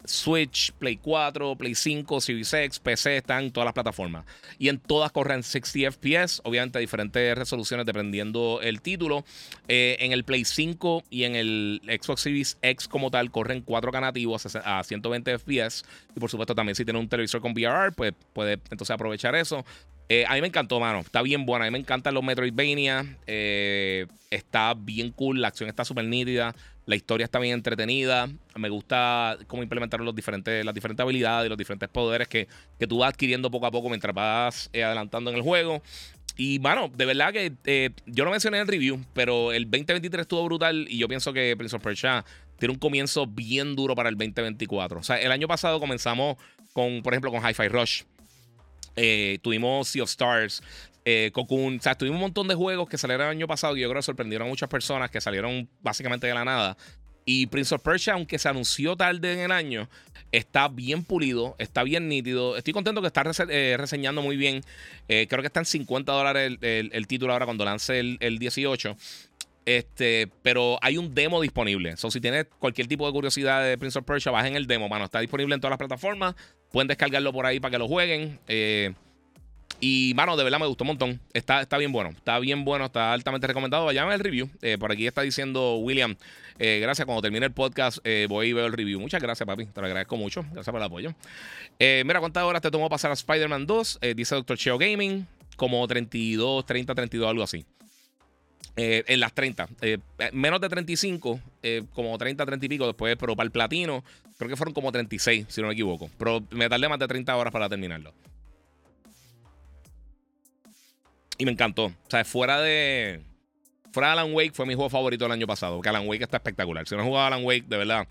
Switch, Play 4, Play 5, Series X, PC, están en todas las plataformas. Y en todas corren 60 FPS, obviamente diferentes resoluciones dependiendo el título. Eh, en el Play 5 y en el Xbox Series X como tal corren 4K nativos a 120 FPS. Y por supuesto también si tiene un televisor con VRR, pues puede entonces aprovechar eso. Eh, a mí me encantó, mano. Está bien buena. A mí me encantan los Metroidvania. Eh, está bien cool. La acción está súper nítida. La historia está bien entretenida. Me gusta cómo implementaron los diferentes, las diferentes habilidades y los diferentes poderes que, que tú vas adquiriendo poco a poco mientras vas eh, adelantando en el juego. Y bueno, de verdad que eh, yo lo mencioné en el review, pero el 2023 estuvo brutal y yo pienso que Prince of Persia tiene un comienzo bien duro para el 2024. O sea, el año pasado comenzamos con, por ejemplo, con Hi-Fi Rush. Eh, tuvimos Sea of Stars, eh, Cocoon. O sea, tuvimos un montón de juegos que salieron el año pasado y yo creo que sorprendieron a muchas personas que salieron básicamente de la nada. Y Prince of Persia, aunque se anunció tarde en el año, está bien pulido, está bien nítido. Estoy contento que está eh, reseñando muy bien. Eh, creo que está en 50 dólares el, título ahora cuando lance el, el 18. Este, pero hay un demo disponible. So, si tienes cualquier tipo de curiosidad de Prince of Persia, bajen el demo, mano. Está disponible en todas las plataformas. Pueden descargarlo por ahí para que lo jueguen. Eh, y, mano, de verdad me gustó un montón. Está, está bien bueno. Está bien bueno. Está altamente recomendado. Vayan el review. Eh, por aquí está diciendo William. Eh, gracias. Cuando termine el podcast, voy y veo el review. Muchas gracias, papi. Te lo agradezco mucho. Gracias por el apoyo. mira, ¿cuántas horas te tomó pasar a Spider-Man 2? dice Dr. Cheo Gaming. Como 32, 30, 32, algo así. Eh, en las 30. Eh, eh, menos de 35, como 30, 30 y pico después, pero para el platino, creo que fueron como 36, si no me equivoco. Pero me tardé más de 30 horas para terminarlo. Y me encantó. O sea, fuera de. Fuera de Alan Wake fue mi juego favorito del año pasado. Porque Alan Wake está espectacular. Si no has jugado Alan Wake, de verdad,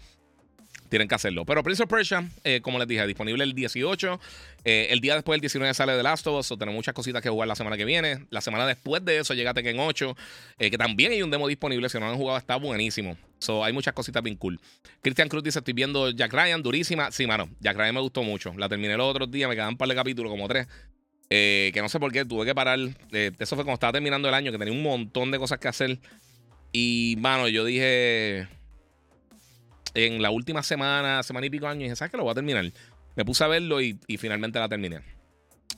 tienen que hacerlo. Pero Prince of Persia, eh, como les dije, disponible el 18. Eh, el día después del 19 sale The Last of Us. O tenemos muchas cositas que jugar la semana que viene. La semana después de eso llega Tekken 8. Eh, que también hay un demo disponible. Si no lo han jugado, está buenísimo. So, hay muchas cositas bien cool. Christian Cruz dice: Estoy viendo Jack Ryan, durísima. Sí, mano. Jack Ryan me gustó mucho. La terminé los otros días. Me quedan un par de capítulos, como tres. Que no sé por qué, tuve que parar. eso fue cuando estaba terminando el año, que tenía un montón de cosas que hacer. Y, mano, yo dije en la última semana, semana y pico años, y dije, ¿sabes qué? Lo voy a terminar. Me puse a verlo y, finalmente la terminé.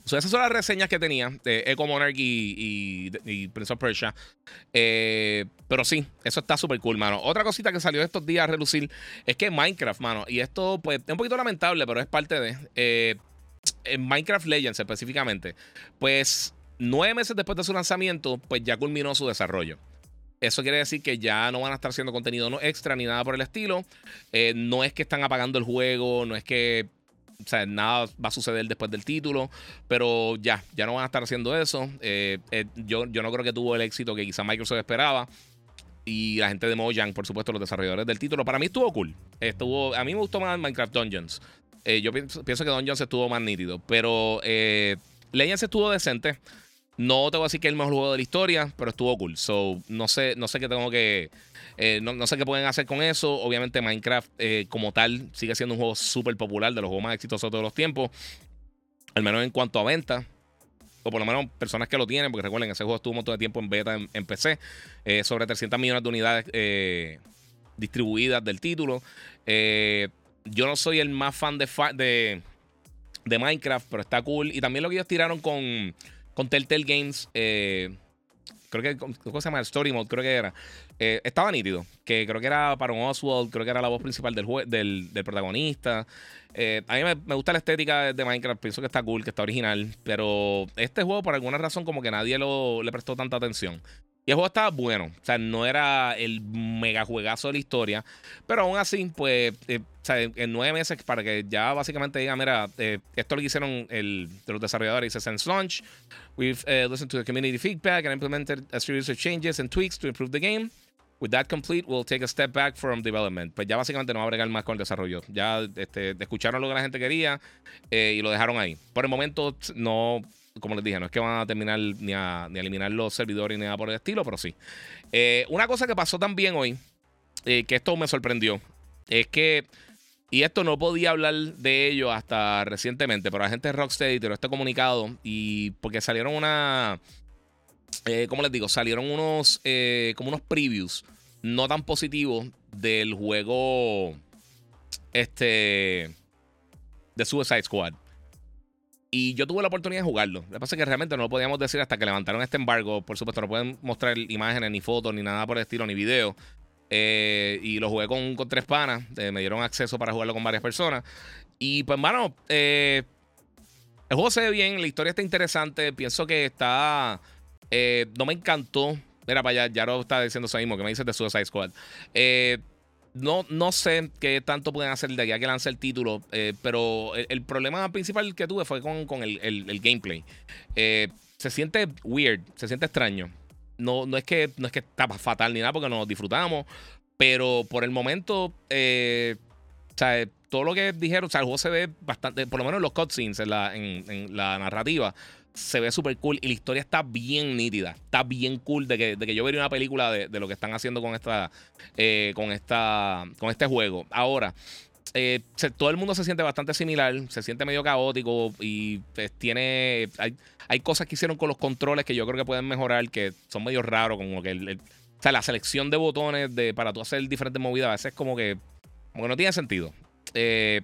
So, esas son las reseñas que tenía de Echo Monarch y, Prince of Persia. Eh, pero sí, eso está súper cool, mano. Otra cosita que salió estos días a relucir es que Minecraft, mano, y esto pues es un poquito lamentable, pero es parte de... Eh, en Minecraft Legends específicamente, pues nueve meses después de su lanzamiento, pues ya culminó su desarrollo. Eso quiere decir que ya no van a estar haciendo contenido no extra ni nada por el estilo. Eh, no es que están apagando el juego, no es que o sea, nada va a suceder después del título, pero ya, ya no van a estar haciendo eso. Eh, eh, yo, yo no creo que tuvo el éxito que quizá Microsoft esperaba. Y la gente de Mojang, por supuesto, los desarrolladores del título. Para mí estuvo cool. Estuvo, a mí me gustó más Minecraft Dungeons. Yo pienso, que Dungeons estuvo más nítido. Pero Legends estuvo decente. No te voy a decir que es el mejor juego de la historia, pero estuvo cool. So, no sé, no sé qué tengo que. Eh, no, sé qué pueden hacer con eso. Obviamente, Minecraft, eh, como tal, sigue siendo un juego súper popular, de los juegos más exitosos de todos los tiempos. Al menos en cuanto a venta. O por lo menos personas que lo tienen, porque recuerden, ese juego estuvo un montón de tiempo en beta en, PC. Eh, sobre 300 millones de unidades distribuidas del título. Yo no soy el más fan de, de, Minecraft, pero está cool. Y también lo que ellos tiraron con con Telltale Games. Eh, creo que, ¿cómo se llama? Story Mode, creo que era. Eh, estaba nítido. Que creo que era para un Oswald, creo que era la voz principal del, del, protagonista. Eh, a mí me, gusta la estética de Minecraft, pienso que está cool, que está original. Pero este juego, por alguna razón, como que nadie lo, le prestó tanta atención. Y el juego estaba bueno. O sea, no era el mega juegazo de la historia. Pero aún así, pues, eh, o sea, en nueve meses, para que ya básicamente diga, mira, eh, esto lo que hicieron el, de los desarrolladores, dice Sense Launch. We've uh, listened to the community feedback and implemented a series of changes and tweaks to improve the game. With that complete, we'll take a step back from development. Pues ya básicamente no va a bregar más con el desarrollo. Ya este, escucharon lo que la gente quería eh, y lo dejaron ahí. Por el momento, no como les dije, no es que van a terminar ni a, eliminar los servidores ni nada por el estilo, pero sí. Eh, una cosa que pasó también hoy, eh, que esto me sorprendió, es que, y esto no podía hablar de ello hasta recientemente, pero la gente de Rocksteady tiró este comunicado y porque salieron una, eh, ¿cómo les digo? Salieron unos, como unos previews no tan positivos del juego, este, de Suicide Squad. Y yo tuve la oportunidad de jugarlo. Lo que pasa es que realmente no lo podíamos decir hasta que levantaron este embargo. Por supuesto, no pueden mostrar imágenes, ni fotos, ni nada por el estilo, ni video. Eh, y lo jugué con, con tres panas. Eh, me dieron acceso para jugarlo con varias personas. Y pues, mano, eh, el juego se ve bien, la historia está interesante. Pienso que está. no me encantó. Mira, para allá, ya lo está diciendo eso mismo, que me dices de Suicide Squad. No, no sé qué tanto pueden hacer de aquí a que lance el título, eh, pero el, problema principal que tuve fue con, el, gameplay. Eh, se siente weird, se siente extraño. No, no, es que, no es que está fatal ni nada porque nos disfrutamos, pero por el momento, eh, todo lo que dijeron, o sea, el juego se ve bastante, por lo menos en los cutscenes, en la narrativa, se ve súper cool y la historia está bien nítida. Está bien cool de que, de que yo vería una película de, lo que están haciendo con esta, eh, con esta, con este juego. Ahora, eh, todo el mundo se siente bastante similar, se siente medio caótico y pues, tiene, hay, hay, cosas que hicieron con los controles que yo creo que pueden mejorar, que son medio raros, como que o sea, la selección de botones de, para tú hacer diferentes movidas a veces como que, como no tiene sentido. Eh,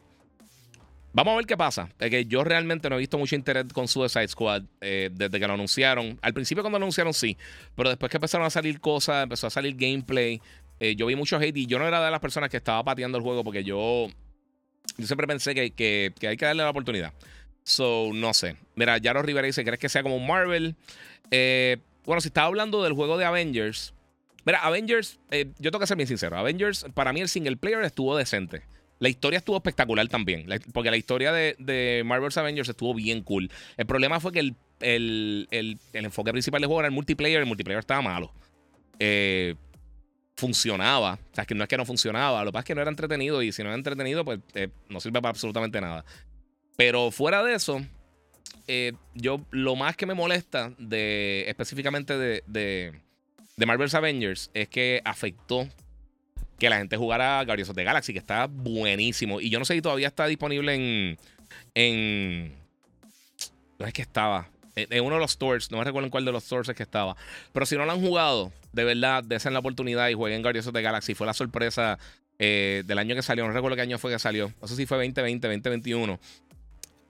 Vamos a ver qué pasa. Es que yo realmente no he visto mucho interés con Suicide Squad eh, desde que lo anunciaron. Al principio cuando lo anunciaron sí, pero después que empezaron a salir cosas, empezó a salir gameplay, eh, yo vi mucho hate y yo no era de las personas que estaba pateando el juego porque yo, yo siempre pensé que, hay que darle la oportunidad. So, no sé. Mira, Yaro Rivera dice, ¿crees que sea como un Marvel? Eh, bueno, si estaba hablando del juego de Avengers. Mira, Avengers, yo tengo que ser bien sincero. Avengers, para mí el single player estuvo decente. La historia estuvo espectacular también, porque la historia de, Marvel's Avengers estuvo bien cool. El problema fue que el, enfoque principal del juego era el multiplayer, el multiplayer estaba malo. Eh, funcionaba, o sea, que no es que no funcionaba, lo que pasa es que no era entretenido y si no era entretenido, pues eh, no sirve para absolutamente nada. Pero fuera de eso, eh, yo lo más que me molesta de específicamente de, de, de Marvel's Avengers es que afectó que la gente jugara Guardians of the Galaxy, que está buenísimo. Y yo no sé si todavía está disponible en. en no es que estaba. En, uno de los stores, no me recuerdo en cuál de los stores es que estaba. Pero si no lo han jugado, de verdad, desen la oportunidad y jueguen Guardians of the Galaxy. Fue la sorpresa eh, del año que salió. No recuerdo qué año fue que salió. No sé si fue 2020, 2021.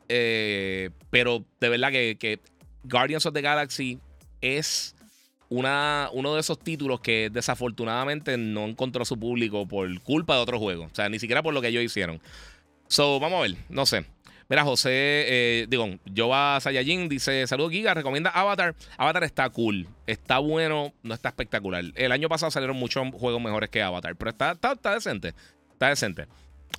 Eh, pero de verdad que, que Guardians of the Galaxy es una, uno de esos títulos que desafortunadamente no encontró su público por culpa de otro juego. O sea, ni siquiera por lo que ellos hicieron. So, vamos a ver, no sé. Mira, José, eh, digo, Jova Sayajin dice: Saludos, Giga, recomienda Avatar. Avatar está cool, está bueno, no está espectacular. El año pasado salieron muchos juegos mejores que Avatar, pero está, está, está decente. Está decente.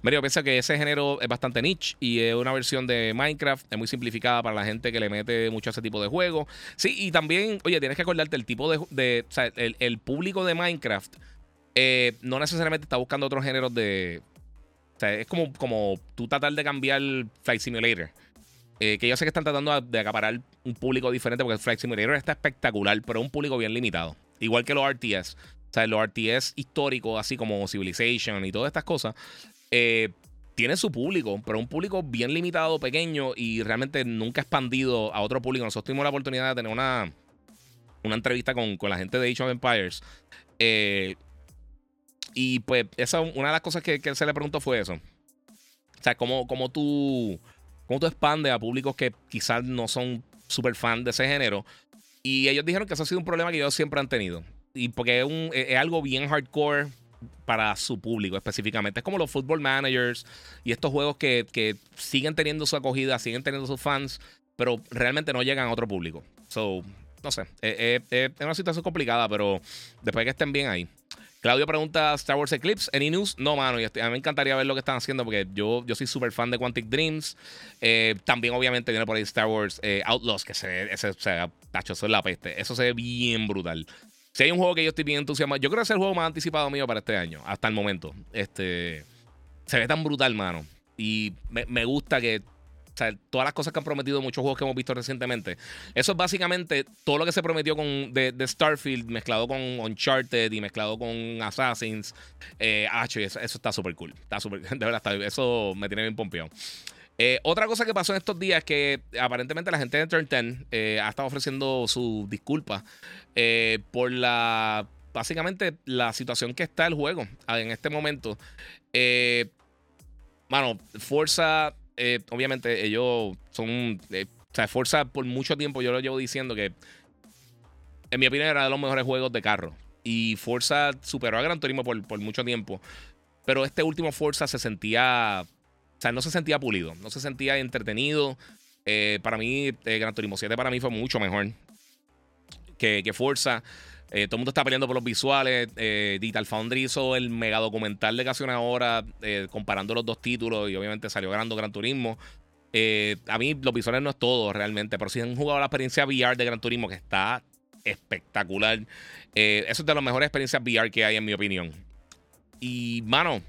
Mario piensa que ese género es bastante niche y es una versión de Minecraft, es muy simplificada para la gente que le mete mucho a ese tipo de juego. Sí, y también, oye, tienes que acordarte, el tipo de. o sea, el, público de Minecraft eh, no necesariamente está buscando otros géneros de. O sea, es como, como tú tratar de cambiar Flight Simulator. Eh, que yo sé que están tratando de acaparar un público diferente porque Flight Simulator está espectacular, pero es un público bien limitado. Igual que los RTS. O sea, los RTS históricos, así como Civilization y todas estas cosas, eh, tiene su público, pero un público bien limitado, pequeño y realmente nunca expandido a otro público. Nosotros tuvimos la oportunidad de tener una, una entrevista con, la gente de Age of Empires. Eh, y pues esa, una de las cosas que, que, se le preguntó fue eso. O sea, cómo, cómo, tú, cómo tú expandes a públicos que quizás no son súper fan de ese género. Y ellos dijeron que eso ha sido un problema que ellos siempre han tenido. Y porque es, un, es algo bien hardcore para su público específicamente. Es como los football managers y estos juegos que, siguen teniendo su acogida, siguen teniendo sus fans, pero realmente no llegan a otro público. So, no sé, eh, eh, eh, es una situación complicada, pero después de que estén bien ahí. Claudio pregunta Star Wars Eclipse, ¿any news? No, mano, a mí me encantaría ver lo que están haciendo porque yo, yo soy súper fan de Quantic Dreams. también, obviamente, viene por ahí Star Wars Outlaws, que se ese, o sea, tacho, eso es la peste. Eso se ve bien brutal. Si hay un juego que yo estoy bien entusiasmado, yo creo que es el juego más anticipado mío para este año, hasta el momento. Este se ve tan brutal, mano. Y me, gusta que o sea, todas las cosas que han prometido muchos juegos que hemos visto recientemente. Eso es básicamente todo lo que se prometió con, de, Starfield mezclado con Uncharted y mezclado con Assassins. Eh, eso, está súper cool. Está súper, de verdad, está, eso me tiene bien pompeado. Eh, otra cosa que pasó en estos días es que aparentemente la gente de Turn 10 eh, ha estado ofreciendo sus disculpas eh, por la. Básicamente la situación que está el juego en este momento. Mano, Forza, obviamente ellos son. o sea, Forza por mucho tiempo yo lo llevo diciendo que, en mi opinión, era de los mejores juegos de carro. Y Forza superó a Gran Turismo por, por mucho tiempo. Pero este último Forza se sentía o sea, no se sentía pulido, no se sentía entretenido. Eh, para mí, eh, Gran Turismo 7 para mí fue mucho mejor que, que Forza. Eh, todo el mundo está peleando por los visuales. Digital Foundry hizo el mega documental de casi una hora comparando los dos títulos y obviamente salió ganando Gran Turismo. a mí los visuales no es todo realmente, pero si han jugado la experiencia VR de Gran Turismo que está espectacular. eso es de las mejores experiencias VR que hay en mi opinión. Y mano,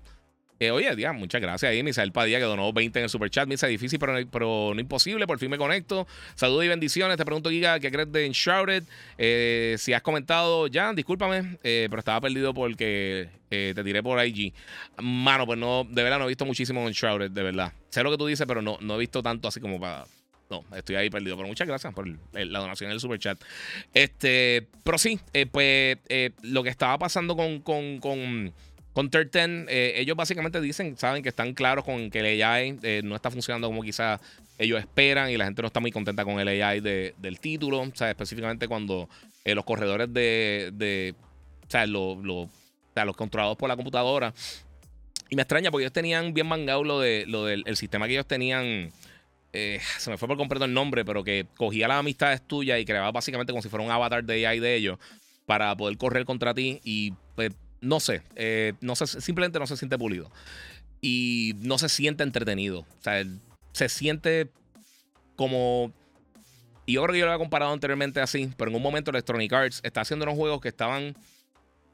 eh, oye, día, muchas gracias ahí, Misael Padilla, que donó 20 en el super chat. Me dice difícil, pero, pero, no imposible. Por fin me conecto. Saludos y bendiciones. Te pregunto, Giga, ¿qué crees de Enshrouded? Eh, si has comentado ya, discúlpame, eh, pero estaba perdido porque te tiré por IG. Mano, pues no, de verdad no he visto muchísimo Enshrouded, de verdad. Sé lo que tú dices, pero no, no he visto tanto así como para. No, estoy ahí perdido. Pero muchas gracias por la donación en el super chat. Este, pero sí, pues lo que estaba pasando con, con, con con Third eh, ellos básicamente dicen, saben que están claros con que el AI eh, no está funcionando como quizás ellos esperan y la gente no está muy contenta con el AI del título. O sea, específicamente cuando eh, los corredores de, o sea, los controlados por la computadora. Y me extraña porque ellos tenían bien mangado lo, de, lo del sistema que ellos tenían. se me fue por completo el nombre, pero que cogía las amistades tuyas y creaba básicamente como si fuera un avatar de AI de ellos para poder correr contra ti. Y pues, no sé, eh, no simplemente no se siente pulido. Y no se siente entretenido. O sea, se siente como... Y yo creo que yo lo había comparado anteriormente así, pero en un momento Electronic Arts está haciendo unos juegos que estaban...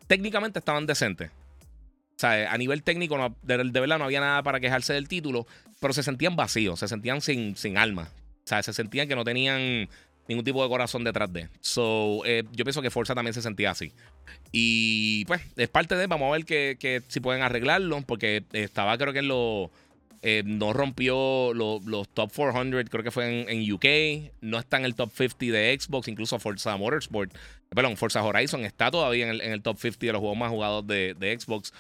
Técnicamente estaban decentes. O sea, a nivel técnico, de, verdad no había nada para quejarse del título, pero se sentían vacíos, se sentían sin, sin alma. O sea, se sentían que no tenían ningún tipo de corazón detrás de. So, eh, yo pienso que Forza también se sentía así. Y pues, es parte de, vamos a ver que, si pueden arreglarlo, porque estaba creo que en lo... Eh, no rompió los top 400, creo que fue en, UK. No está en el top 50 de Xbox, incluso Forza Motorsport. Perdón, Forza Horizon está todavía en el, top 50 de los juegos más jugados de, de Xbox.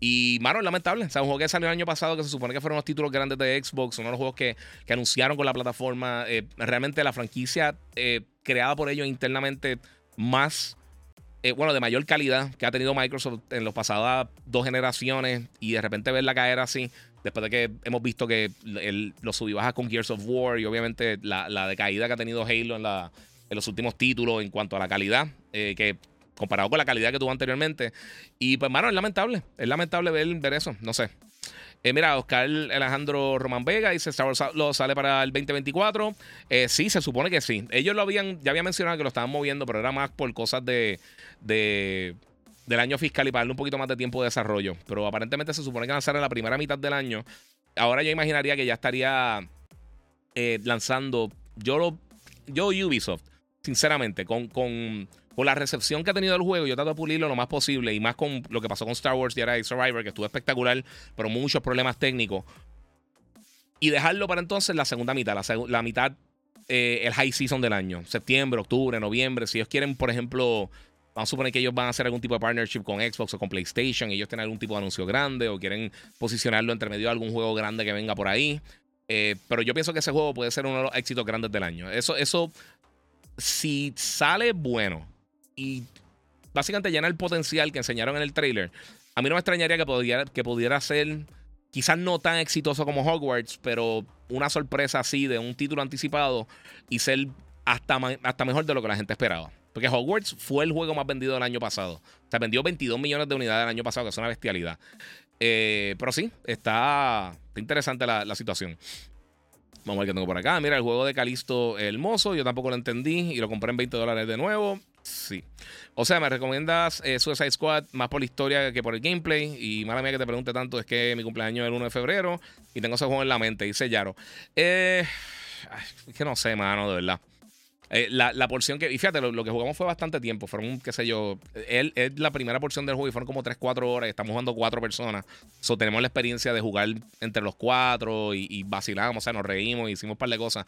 Y, mano, lamentable. O sea, un juego que salió el año pasado que se supone que fueron los títulos grandes de Xbox, uno de los juegos que, anunciaron con la plataforma. Eh, realmente la franquicia eh, creada por ellos internamente más, eh, bueno, de mayor calidad que ha tenido Microsoft en las pasadas dos generaciones y de repente verla caer así, después de que hemos visto que el, los subibajas con Gears of War y obviamente la, la decaída que ha tenido Halo en, los últimos títulos en cuanto a la calidad, que comparado con la calidad que tuvo anteriormente. Y pues, mano, es lamentable. Es lamentable ver, eso. No sé. Eh, mira, Oscar Alejandro Román Vega dice Star Wars lo sale para el 2024. Eh, sí, se supone que sí. Ellos lo habían, ya había mencionado que lo estaban moviendo, pero era más por cosas de, de del año fiscal y para darle un poquito más de tiempo de desarrollo. Pero aparentemente se supone que lanzar en la primera mitad del año. Ahora yo imaginaría que ya estaría eh, lanzando. Yo lo. Yo Ubisoft, sinceramente, con, con por la recepción que ha tenido el juego, yo trato de pulirlo lo más posible y más con lo que pasó con Star Wars Jedi Survivor, que estuvo espectacular, pero muchos problemas técnicos. Y dejarlo para entonces la segunda mitad, la, mitad, eh, el high season del año, septiembre, octubre, noviembre. Si ellos quieren, por ejemplo, vamos a suponer que ellos van a hacer algún tipo de partnership con Xbox o con PlayStation, ellos tienen algún tipo de anuncio grande o quieren posicionarlo entre medio de algún juego grande que venga por ahí. Eh, pero yo pienso que ese juego puede ser uno de los éxitos grandes del año. Eso, eso, si sale bueno, y básicamente llena el potencial que enseñaron en el trailer. A mí no me extrañaría que pudiera, que pudiera ser quizás no tan exitoso como Hogwarts, pero una sorpresa así de un título anticipado y ser hasta, hasta mejor de lo que la gente esperaba. Porque Hogwarts fue el juego más vendido del año pasado. O sea, vendió 22 millones de unidades el año pasado, que es una bestialidad. Eh, pero sí, está, interesante la, la, situación. Vamos a ver qué tengo por acá. Mira, el juego de Calisto hermoso. Yo tampoco lo entendí y lo compré en 20 dólares de nuevo. Sí. O sea, me recomiendas eh, Suicide Squad más por la historia que por el gameplay. Y mala mía que te pregunte tanto, es que mi cumpleaños es el 1 de febrero y tengo ese juego en la mente, dice Yaro. Eh, es que no sé, mano, de verdad. Eh, la, porción que. Y fíjate, lo, que jugamos fue bastante tiempo. Fueron, qué sé yo. Él es la primera porción del juego y fueron como 3-4 horas. Estamos jugando cuatro personas. So, tenemos la experiencia de jugar entre los cuatro y, y vacilamos, o sea, nos reímos, hicimos un par de cosas.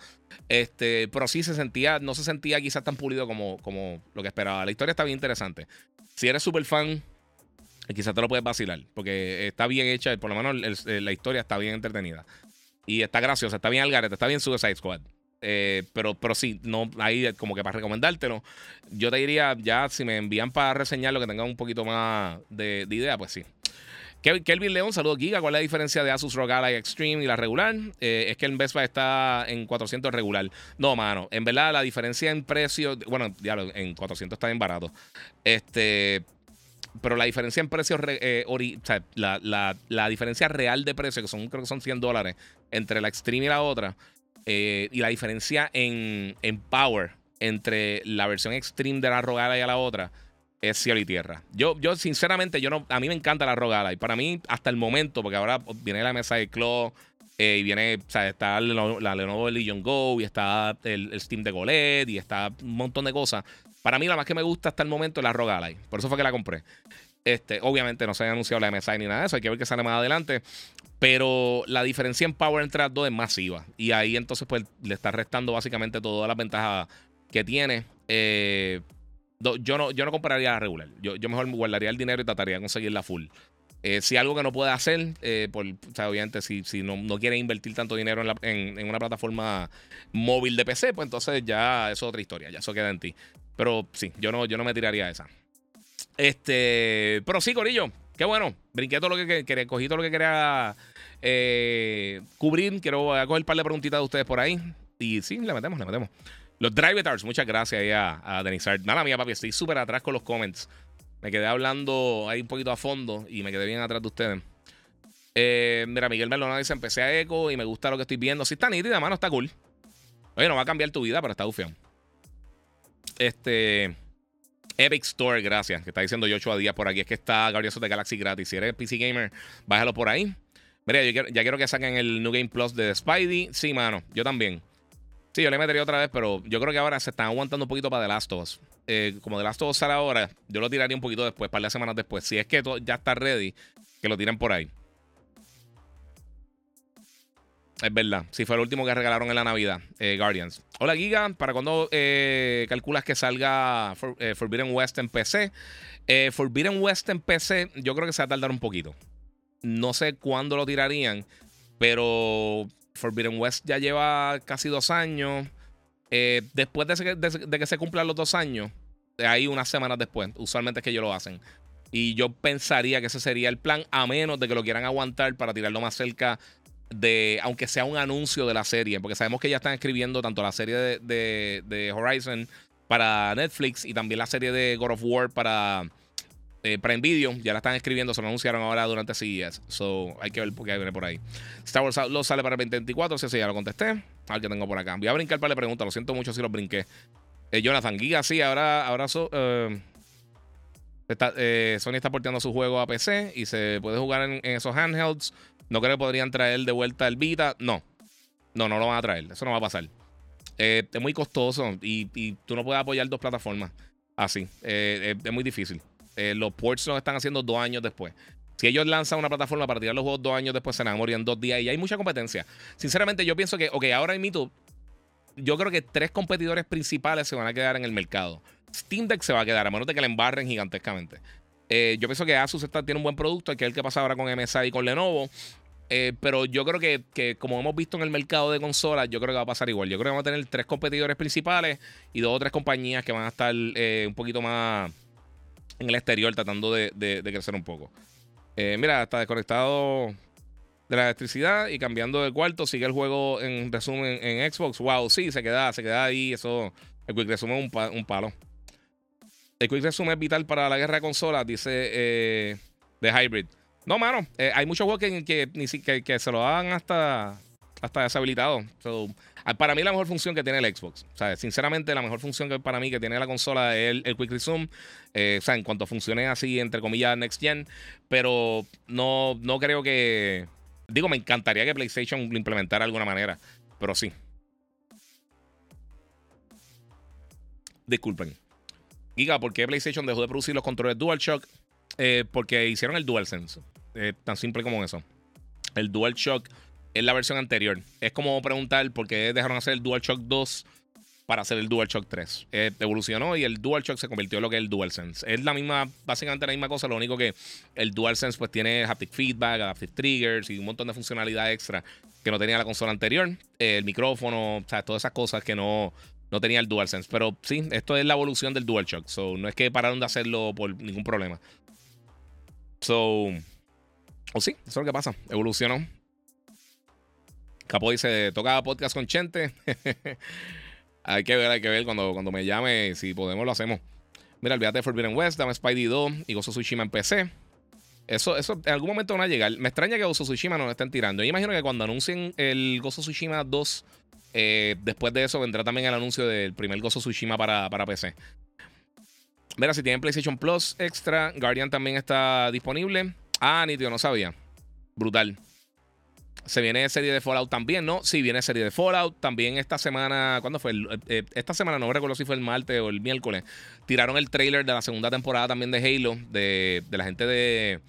Este, pero sí se sentía, no se sentía quizás tan pulido como, como lo que esperaba. La historia está bien interesante. Si eres súper fan, quizás te lo puedes vacilar. Porque está bien hecha, por lo menos la historia está bien entretenida. Y está graciosa, está bien al garete, está bien Suicide Squad. Eh, pero, pero sí, no hay como que para recomendártelo. Yo te diría, ya si me envían para reseñar lo que tenga un poquito más de, idea, pues sí. Kelvin León, saludos Giga. ¿Cuál es la diferencia de Asus ROG Ally Extreme y la regular? Eh, es que el Buy está en 400 regular. No, mano. En verdad, la diferencia en precio. Bueno, ya en 400 está bien barato. Este. Pero la diferencia en precio, eh, o sea, la, diferencia real de precio, que son, creo que son 100 dólares, entre la Extreme y la otra, eh, y la diferencia en, en power entre la versión Extreme de la ROG Ally y la otra, es cielo y tierra. Yo, yo sinceramente, yo no, a mí me encanta la Rogala. Y para mí, hasta el momento, porque ahora viene la mesa de Claw, eh, y viene, o sea, está la, Lenovo Legion Go, y está el, Steam de Golet, y está un montón de cosas. Para mí, la más que me gusta hasta el momento es la Rogala. Por eso fue que la compré. Este, obviamente no se ha anunciado la MSI ni nada de eso, hay que ver qué sale más adelante. Pero la diferencia en power entre las dos es masiva. Y ahí entonces, pues, le está restando básicamente todas las ventajas que tiene. Eh, yo no, yo no compraría la regular. Yo, yo mejor guardaría el dinero y trataría de conseguir la full. Eh, si algo que no puede hacer, eh, por, obviamente, si, si no, no, quiere invertir tanto dinero en, una plataforma móvil de PC, pues entonces ya es otra historia, ya eso queda en ti. Pero sí, yo no, yo no me tiraría esa. Este, pero sí, Corillo, qué bueno. Brinqué todo lo que quería, cogí todo lo que quería eh, cubrir. Quiero coger un par de preguntitas de ustedes por ahí. Y sí, le metemos, le metemos. Los Drivetars, muchas gracias ahí a, a Denizar. Nada mía, papi, estoy súper atrás con los comments. Me quedé hablando ahí un poquito a fondo y me quedé bien atrás de ustedes. Eh, mira, Miguel Melona dice: Empecé a eco y me gusta lo que estoy viendo. Sí, está nítida, mano, está cool. Oye, no va a cambiar tu vida, pero está bufiado. Este. Epic Store, gracias. Que está diciendo Yocho a Díaz por aquí. Es que está Gabriel de Galaxy gratis. Si eres PC Gamer, bájalo por ahí. Mira, yo ya quiero que saquen el New Game Plus de Spidey. Sí, mano, yo también. Sí, yo le metería otra vez, pero yo creo que ahora se están aguantando un poquito para The Last of Us. Eh, como The Last of Us sale ahora, yo lo tiraría un poquito después, para las semanas después. Si es que ya está ready, que lo tiren por ahí. Es verdad. Si fue el último que regalaron en la Navidad, eh, Guardians. Hola, Giga. ¿Para cuándo eh, calculas que salga Forbidden West en PC? Forbidden West en PC, yo creo que se va a tardar un poquito. No sé cuándo lo tirarían, pero Forbidden West ya lleva casi dos años. Eh, después de, que se cumplan los dos años, ahí unas semanas después, usualmente es que ellos lo hacen. Y yo pensaría que ese sería el plan, a menos de que lo quieran aguantar para tirarlo más cerca de, aunque sea un anuncio de la serie, porque sabemos que ya están escribiendo tanto la serie de, de Horizon para Netflix y también la serie de God of War para eh, Prime Video, ya la están escribiendo, se lo anunciaron ahora durante CES. So, hay que ver por qué viene por ahí. Star Wars lo sale para el 2024, si ya lo contesté. A ver qué tengo por acá. Voy a brincar para la pregunta, lo siento mucho si los brinqué. Eh, Jonathan Giga, sí, ahora, ahora eh, Sony está porteando su juego a PC y se puede jugar en, esos handhelds. No creo que podrían traer de vuelta el Vita. No, no, no lo van a traer. Eso no va a pasar. es muy costoso y, tú no puedes apoyar dos plataformas así. es muy difícil. Eh, los ports los están haciendo dos años después. Si ellos lanzan una plataforma para tirar los juegos dos años después, se van a morir en dos días y hay mucha competencia. Sinceramente, yo pienso que, ok, ahora en MeToo, yo creo que tres competidores principales se van a quedar en el mercado. Steam Deck se va a quedar, a menos de que le embarren gigantescamente. Eh, yo pienso que Asus está, tiene un buen producto, que es el que pasa ahora con MSI y con Lenovo. Eh, pero yo creo que, que, como hemos visto en el mercado de consolas, yo creo que va a pasar igual. Yo creo que vamos a tener tres competidores principales y dos o tres compañías que van a estar un poquito más en el exterior tratando de, crecer un poco. Eh, mira, está desconectado de la electricidad y cambiando de cuarto. Sigue el juego en resumen en Xbox. Wow, sí, se queda, se queda ahí. Eso, el Quick Resume es un, palo. El Quick Resume es vital para la guerra de consolas, dice eh, The Hybrid. No, mano, eh, hay muchos juegos que, que, se lo dan hasta, hasta deshabilitado. Ah, para mí la mejor función que tiene el Xbox. O sea, sinceramente la mejor función que para mí que tiene la consola es el, Quick Resume. Eh, o sea, en cuanto funcione así, entre comillas, Next Gen. Pero no, no creo que... Digo, me encantaría que PlayStation lo implementara de alguna manera. Pero sí. Disculpen. Giga, ¿por qué PlayStation dejó de producir los controles DualShock? Eh, porque hicieron el DualSense. Eh, tan simple como eso. El DualShock es la versión anterior. Es como preguntar por qué dejaron hacer el DualShock 2 para hacer el DualShock 3. Eh, evolucionó y el DualShock se convirtió en lo que es el DualSense. Es la misma, básicamente la misma cosa, lo único que el DualSense pues tiene haptic feedback, adaptive triggers y un montón de funcionalidad extra que no tenía la consola anterior. Eh, el micrófono, o sea, todas esas cosas que no, no tenía el DualSense. Pero sí, esto es la evolución del DualShock. So, no es que pararon de hacerlo por ningún problema. So, O sí, eso es lo que pasa. Evolucionó. Capo dice, toca podcast con Chente. hay que ver, hay que ver cuando, cuando me llame, si podemos lo hacemos. Mira, olvídate de Forbidden West, dame Spidey 2 y Gozo Tsushima en PC. Eso, eso en algún momento van a llegar. Me extraña que Gozo Tsushima no lo estén tirando. Yo imagino que cuando anuncien el Gozo Tsushima 2, eh, después de eso vendrá también el anuncio del primer Gozo Tsushima para, para PC. Mira, si tienen PlayStation Plus Extra, Guardian también está disponible. Ah, nítido, no sabía. Brutal. Se viene serie de Fallout también, ¿no? Sí, viene serie de Fallout. También esta semana, ¿cuándo fue? Eh, esta semana, no recuerdo si fue el martes o el miércoles. Tiraron el trailer de la segunda temporada también de Halo, de, la gente de,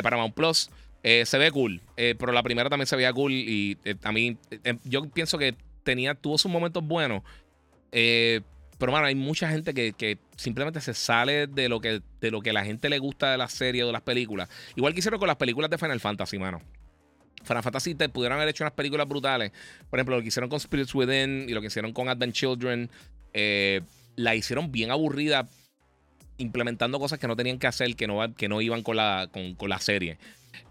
Paramount Plus. Eh, se ve cool, eh, pero la primera también se veía cool y a mí, yo pienso que tenía, tuvo sus momentos buenos. Pero, bueno, hay mucha gente que, que, simplemente se sale de lo, que, de lo que la gente le gusta de la serie o de las películas. Igual que hicieron con las películas de Final Fantasy, mano. Final Fantasy te pudieron haber hecho unas películas brutales. Por ejemplo, lo que hicieron con Spirits Within y lo que hicieron con Advent Children. Eh, la hicieron bien aburrida, implementando cosas que no tenían que hacer, que no, que no iban con la, con, la serie.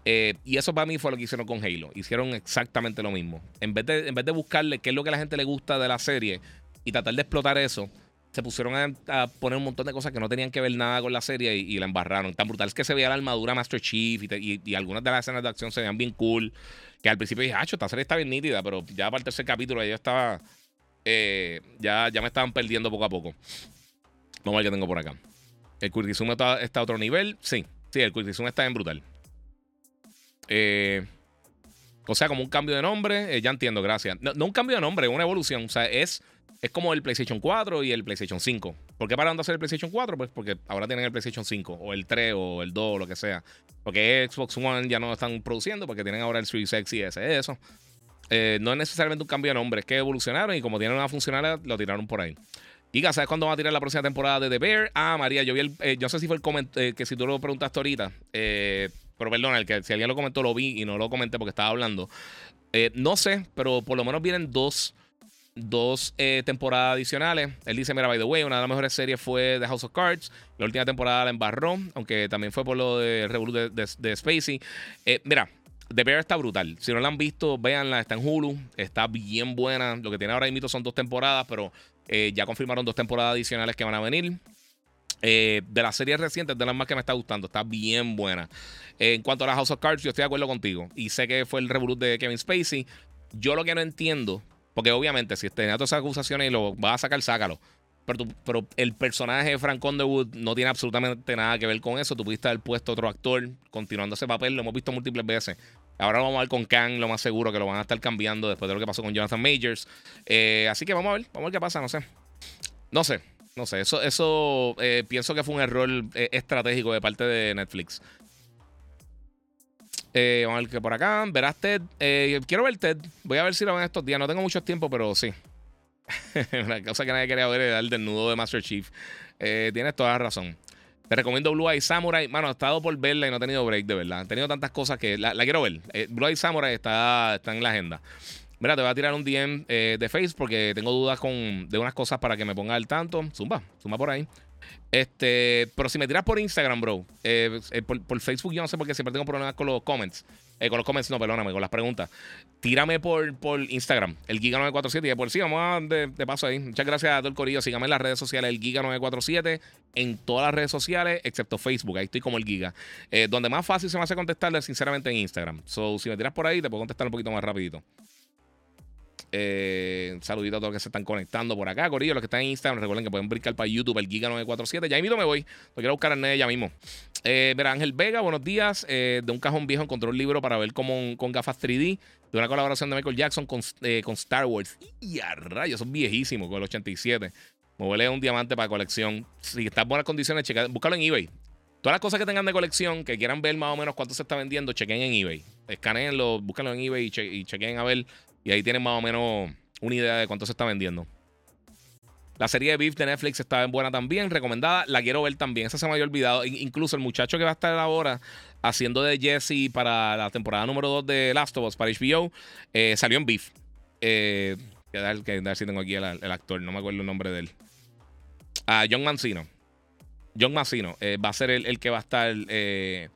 Eh, y eso para mí fue lo que hicieron con Halo. Hicieron exactamente lo mismo. En vez, de, en vez de buscarle qué es lo que a la gente le gusta de la serie y tratar de explotar eso, se pusieron a, poner un montón de cosas que no tenían que ver nada con la serie y, la embarraron. Tan brutal es que se veía la armadura Master Chief y, algunas de las escenas de acción se veían bien cool. Que al principio dije, ah, esta serie está bien nítida, pero ya para el tercer capítulo yo estaba. Eh, ya, ya me estaban perdiendo poco a poco. Vamos a ver qué tengo por acá. El Quick está, está, a otro nivel. Sí, sí, el Quick está en brutal. Eh, o sea, como un cambio de nombre. Eh, ya entiendo, gracias. No, no, un cambio de nombre, una evolución. O sea, es es como el PlayStation 4 y el PlayStation 5. ¿Por qué pararon de hacer el PlayStation 4? Pues porque ahora tienen el PlayStation 5 o el 3 o el 2 o lo que sea. Porque Xbox One ya no están produciendo porque tienen ahora el Series X y ese, eso. Eh, no es necesariamente un cambio de nombre, es que evolucionaron y como tienen una funcionalidad, lo tiraron por ahí. Giga, ¿sabes cuándo va a tirar la próxima temporada de The Bear? Ah, María, yo vi el. Eh, yo no sé si fue el comentario, eh, que si tú lo preguntaste ahorita. pero perdona, el que si alguien lo comentó, lo vi y no lo comenté porque estaba hablando. no sé, pero por lo menos vienen dos dos eh, temporadas adicionales. Él dice, mira, by the way, una de las mejores series fue The House of Cards. La última temporada la embarró, aunque también fue por lo de Revolut de, Spacey. Eh, mira, The Bear está brutal. Si no la han visto, véanla. Está en Hulu. Está bien buena. Lo que tiene ahora mismo son dos temporadas, pero eh, ya confirmaron dos temporadas adicionales que van a venir. de las series recientes, de las más que me está gustando. Está bien buena. en cuanto a la House of Cards, yo estoy de acuerdo contigo. Y sé que fue el Revolut de Kevin Spacey. Yo lo que no entiendo porque obviamente, si tenía todas esas acusaciones y lo vas a sacar, sácalo. Pero, pero el personaje de Frank Underwood no tiene absolutamente nada que ver con eso. Tú pudiste haber puesto otro actor continuando ese papel. Lo hemos visto múltiples veces. Ahora lo vamos a ver con Kang, lo más seguro que lo van a estar cambiando después de lo que pasó con Jonathan Majors. Eh, así que vamos a ver, vamos a ver qué pasa, no sé. No sé, no sé. Eso, eso eh, pienso que fue un error eh, estratégico de parte de Netflix. Eh, vamos a ver que por acá. Verás Ted. Eh, quiero ver Ted. Voy a ver si lo ven estos días. No tengo mucho tiempo, pero sí. Una cosa que nadie quería ver era el desnudo de Master Chief. Eh, tienes toda la razón. Te recomiendo Blue Eye Samurai. Mano, he estado por verla y no he tenido break, de verdad. He tenido tantas cosas que la, quiero ver. Blue Eye Samurai está, está en la agenda. Mira, te voy a tirar un DM de Face porque tengo dudas con, de unas cosas para que me ponga al tanto. Zumba, zumba por ahí. Este, pero si me tiras por Instagram, bro, eh, eh, por, Facebook yo no sé por qué siempre tengo problemas con los comments. Eh, con los comments, no, perdóname, con las preguntas. Tírame por, por Instagram, el Giga947. Y por sí, vamos a de, de, paso ahí. Muchas gracias a todo el corillo. Síganme en las redes sociales, el Giga947, en todas las redes sociales, excepto Facebook. Ahí estoy como el Giga. donde más fácil se me hace contestarle, sinceramente, en Instagram. So, si me tiras por ahí, te puedo contestar un poquito más rapidito. Eh, saludito a todos los que se están conectando por acá. Corillo, los que están en Instagram, recuerden que pueden brincar para YouTube, el Giga947. Ya mismo me voy. Lo quiero buscar en el ya mismo. Eh, Ángel Vega, buenos días. Eh, de un cajón viejo encontró un libro para ver cómo con gafas 3D. De una colaboración de Michael Jackson con, eh, con Star Wars. Y a rayos, son viejísimos, con el 87. Me huele un diamante para colección. Si está en buenas condiciones, checa, búscalo en eBay. Todas las cosas que tengan de colección, que quieran ver más o menos cuánto se está vendiendo, chequen en eBay. Escaneenlo, búscalo en eBay y chequen a ver y ahí tienen más o menos una idea de cuánto se está vendiendo. La serie de Beef de Netflix está en buena también, recomendada. La quiero ver también. Esa se me había olvidado. Incluso el muchacho que va a estar ahora haciendo de Jesse para la temporada número 2 de Last of Us para HBO eh, salió en Beef. Eh, que que dar si tengo aquí el, actor, no me acuerdo el nombre de él. Ah, John Mancino. John Mancino eh, va a ser el, el, que va a estar el,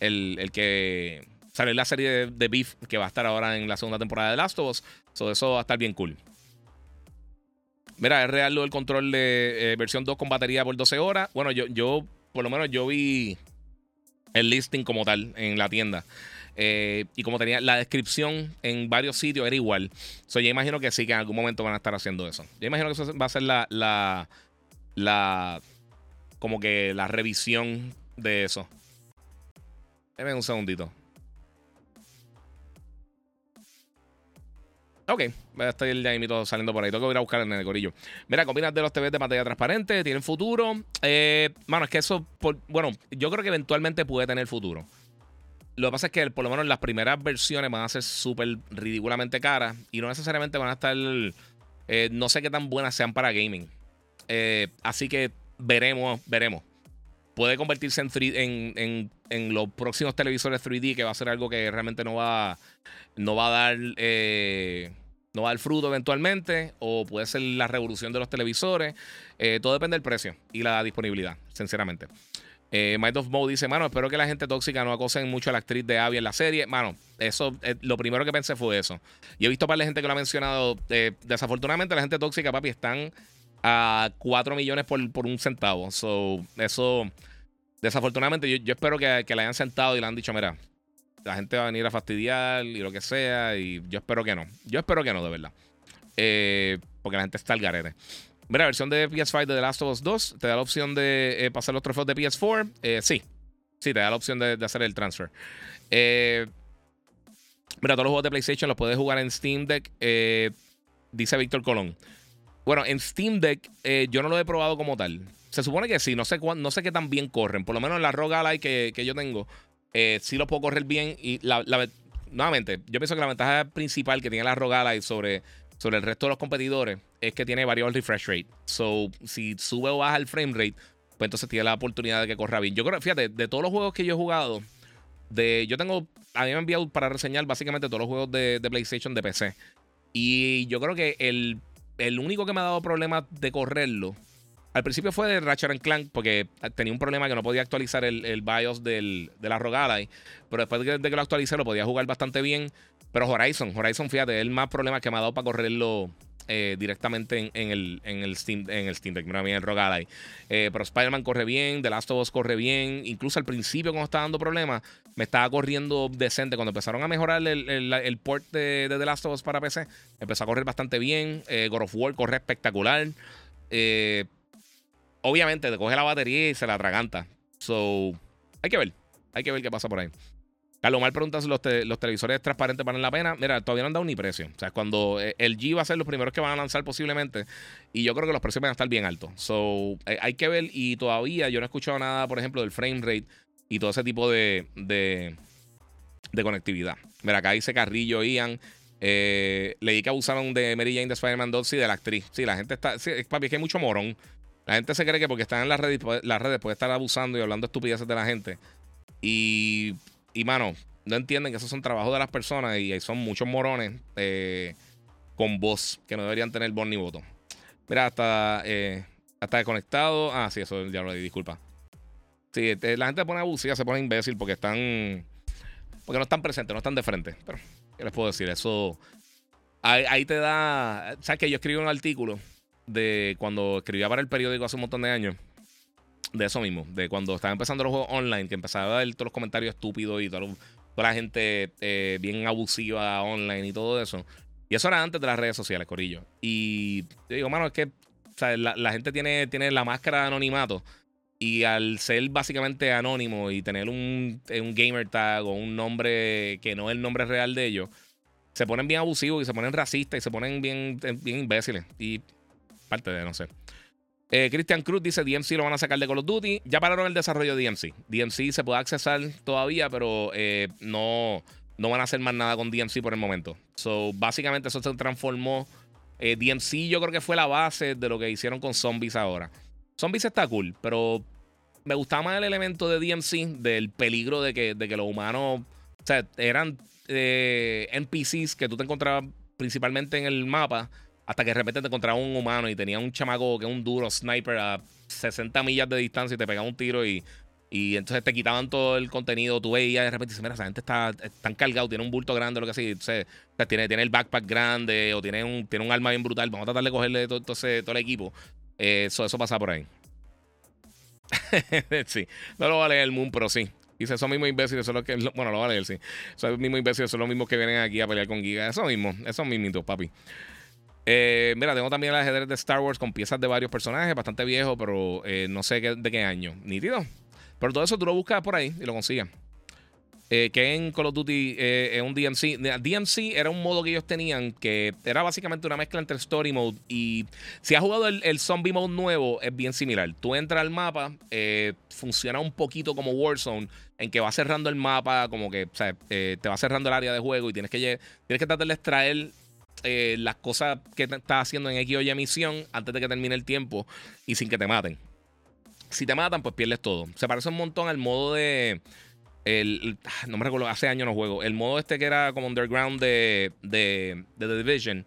el que sale la serie de, de, Beef que va a estar ahora en la segunda temporada de Last of Us. So, eso va a estar bien cool. Mira, es real lo del control de eh, versión 2 con batería por 12 horas. Bueno, yo, yo, por lo menos yo vi el listing como tal en la tienda. Eh, y como tenía la descripción en varios sitios, era igual. So, yo imagino que sí, que en algún momento van a estar haciendo eso. Yo imagino que eso va a ser la, la, la como que la revisión de eso. Deme un segundito. Ok, estoy el ya saliendo por ahí. Tengo que ir a buscar en el corillo. Mira, combinas de los TVs de pantalla transparente, tienen futuro. Eh, mano, es que eso, bueno, yo creo que eventualmente puede tener futuro. Lo que pasa es que por lo menos las primeras versiones van a ser súper ridículamente caras y no necesariamente van a estar, eh, no sé qué tan buenas sean para gaming. Eh, así que veremos, veremos. Puede convertirse en, en, en, los próximos televisores 3D, que va a ser algo que realmente no va, no va a dar eh, no va a dar fruto eventualmente, o puede ser la revolución de los televisores. Eh, todo depende del precio y la disponibilidad, sinceramente. Eh, of Mo dice, mano, espero que la gente tóxica no acosen mucho a la actriz de Abby en la serie. Mano, eso, eh, lo primero que pensé fue eso. Y he visto para la gente que lo ha mencionado. desafortunadamente, la gente tóxica, papi, están a 4 millones por, un centavo. So, eso, desafortunadamente, yo, espero que, que le hayan sentado y le han dicho, mira, la gente va a venir a fastidiar y lo que sea. Y yo espero que no. Yo espero que no, de verdad. Eh, porque la gente está al garete. Mira, la versión de PS5 de The Last of Us 2 te da la opción de eh, pasar los trofeos de PS4. Eh, sí. Sí, te da la opción de, hacer el transfer. mira, todos los juegos de PlayStation los puedes jugar en Steam Deck. dice Víctor Colón. Bueno, en Steam Deck yo no lo he probado como tal. Se supone que sí, no sé, no sé qué tan bien corren. Por lo menos en la Rogue Ally que, que yo tengo, eh, sí lo puedo correr bien. Y la, nuevamente, yo pienso que la ventaja principal que tiene la Rogala sobre, sobre el resto de los competidores es que tiene variable refresh rate. So, si sube o baja el frame rate, pues entonces tiene la oportunidad de que corra bien. Yo creo, fíjate, de todos los juegos que yo he jugado, de, yo tengo, a mí me han enviado para reseñar básicamente todos los juegos de, PlayStation de PC. Y yo creo que el, el único que me ha dado problemas de correrlo al principio fue de Ratchet Clank porque tenía un problema que no podía actualizar el, BIOS del, de la Rogada. Pero después de que, lo actualicé lo podía jugar bastante bien. Pero Horizon, Horizon, fíjate, es el más problema que me ha dado para correrlo eh, directamente en, el, en, el, Steam, en el Steam Deck, mira bien el Rogada. Eh, pero Spider-Man corre bien, The Last of Us corre bien. Incluso al principio, cuando estaba dando problemas, me estaba corriendo decente. Cuando empezaron a mejorar el, port de, The Last of Us para PC, empezó a correr bastante bien. Eh, God of War corre espectacular. Obviamente te coge la batería y se la atraganta. So, hay que ver. Hay que ver qué pasa por ahí. Carlos Mal pregunta si los, televisores transparentes valen la pena. Mira, todavía no han dado ni precio. O sea, cuando eh, el G va a ser los primeros que van a lanzar posiblemente. Y yo creo que los precios van a estar bien altos. So, eh, hay que ver. Y todavía yo no he escuchado nada, por ejemplo, del frame rate y todo ese tipo de, de, conectividad. Mira, acá dice Carrillo, Ian. Eh, leí que abusaron de Mary Jane de Spider-Man 2 y de la actriz. Sí, la gente está. Sí, papi, es que hay mucho morón. La gente se cree que porque están en las redes, las redes puede estar abusando y hablando estupideces de la gente. Y, y mano, no entienden que esos son trabajos de las personas y son muchos morones eh, con voz que no deberían tener voz ni voto. Mira, hasta, eh, hasta desconectado. Ah, sí, eso ya lo di, disculpa. Sí, este, la gente se pone abusiva, se pone imbécil porque están. Porque no están presentes, no están de frente. Pero, ¿qué les puedo decir? Eso. Ahí, te da. ¿Sabes que yo escribí un artículo? de cuando escribía para el periódico hace un montón de años. De eso mismo, de cuando estaba empezando los juegos online, que empezaba a ver todos los comentarios estúpidos y toda la gente eh, bien abusiva online y todo eso. Y eso era antes de las redes sociales, Corillo. Y yo digo, mano, es que la, gente tiene, tiene la máscara de anonimato. Y al ser básicamente anónimo y tener un, un gamer tag o un nombre que no es el nombre real de ellos, se ponen bien abusivos y se ponen racistas y se ponen bien, bien imbéciles. Y parte de, no sé. Eh, Christian Cruz dice DMC lo van a sacar de Call of Duty. Ya pararon el desarrollo de DMC. DMC se puede accesar todavía, pero eh, no, no van a hacer más nada con DMC por el momento. So, básicamente eso se transformó. Eh, DMC yo creo que fue la base de lo que hicieron con Zombies ahora. Zombies está cool, pero me gustaba más el elemento de DMC, del peligro de que, de que los humanos, o sea, eran NPCs que tú te encontrabas principalmente en el mapa hasta que de repente te encontraba un humano y tenía un chamaco que es un duro sniper a 60 millas de distancia y te pegaba un tiro y Y entonces te quitaban todo el contenido, tú veías de repente, mira, esa gente está tan cargado, tiene un bulto grande, lo que así, tiene, tiene el backpack grande o tiene un, tiene un arma bien brutal, vamos a tratar de cogerle todo, todo, todo el equipo. eso, eso pasa por ahí. sí, no lo vale el Moon, pero sí. Dice, esos mismos imbéciles son los que. Bueno, lo vale él, sí. Esos mismos imbéciles son los mismos que vienen aquí a pelear con Giga. Eso mismo, esos mismitos, papi. Eh, mira, tengo también el ajedrez de Star Wars con piezas de varios personajes, bastante viejo, pero eh, no sé de qué año. Nítido. Pero todo eso tú lo buscas por ahí y lo consigues. Eh, que en Call of Duty eh, es un DMC. DMC era un modo que ellos tenían que era básicamente una mezcla entre Story Mode y si has jugado el, Zombie Mode nuevo es bien similar. Tú entras al mapa, eh, funciona un poquito como Warzone en que va cerrando el mapa, como que te va cerrando el área de juego y tienes que, tienes que tratar de extraer las cosas que estás haciendo en X o Y misión antes de que termine el tiempo y sin que te maten. Si te matan, pues pierdes todo. Se parece un montón al modo de el, ah, no me recuerdo, hace años no juego. El modo este que era como underground de, de, The Division,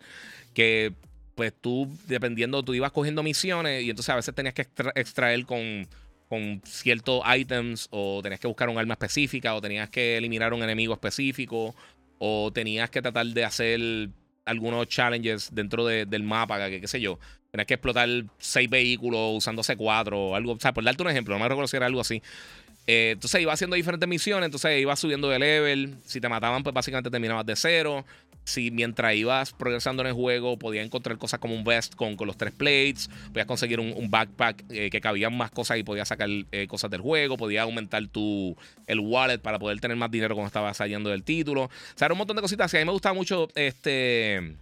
que pues tú, dependiendo, tú ibas cogiendo misiones y entonces a veces tenías que extraer con, con ciertos items o tenías que buscar un arma específica o tenías que eliminar un enemigo específico o tenías que tratar de hacer algunos challenges dentro del mapa, que qué sé yo. Tenías que explotar seis vehículos usando C4 o algo. O sea, por darte un ejemplo, no me recuerdo si era algo así. Eh, entonces iba haciendo diferentes misiones, entonces iba subiendo de level. Si te mataban, pues básicamente terminabas de cero. Si mientras ibas progresando en el juego, podías encontrar cosas como un vest con, con los tres plates. Podías conseguir un, backpack eh, que cabían más cosas y podías sacar eh, cosas del juego. Podías aumentar tu el wallet para poder tener más dinero cuando estabas saliendo del título. O sea, era un montón de cositas. a mí me gustaba mucho este.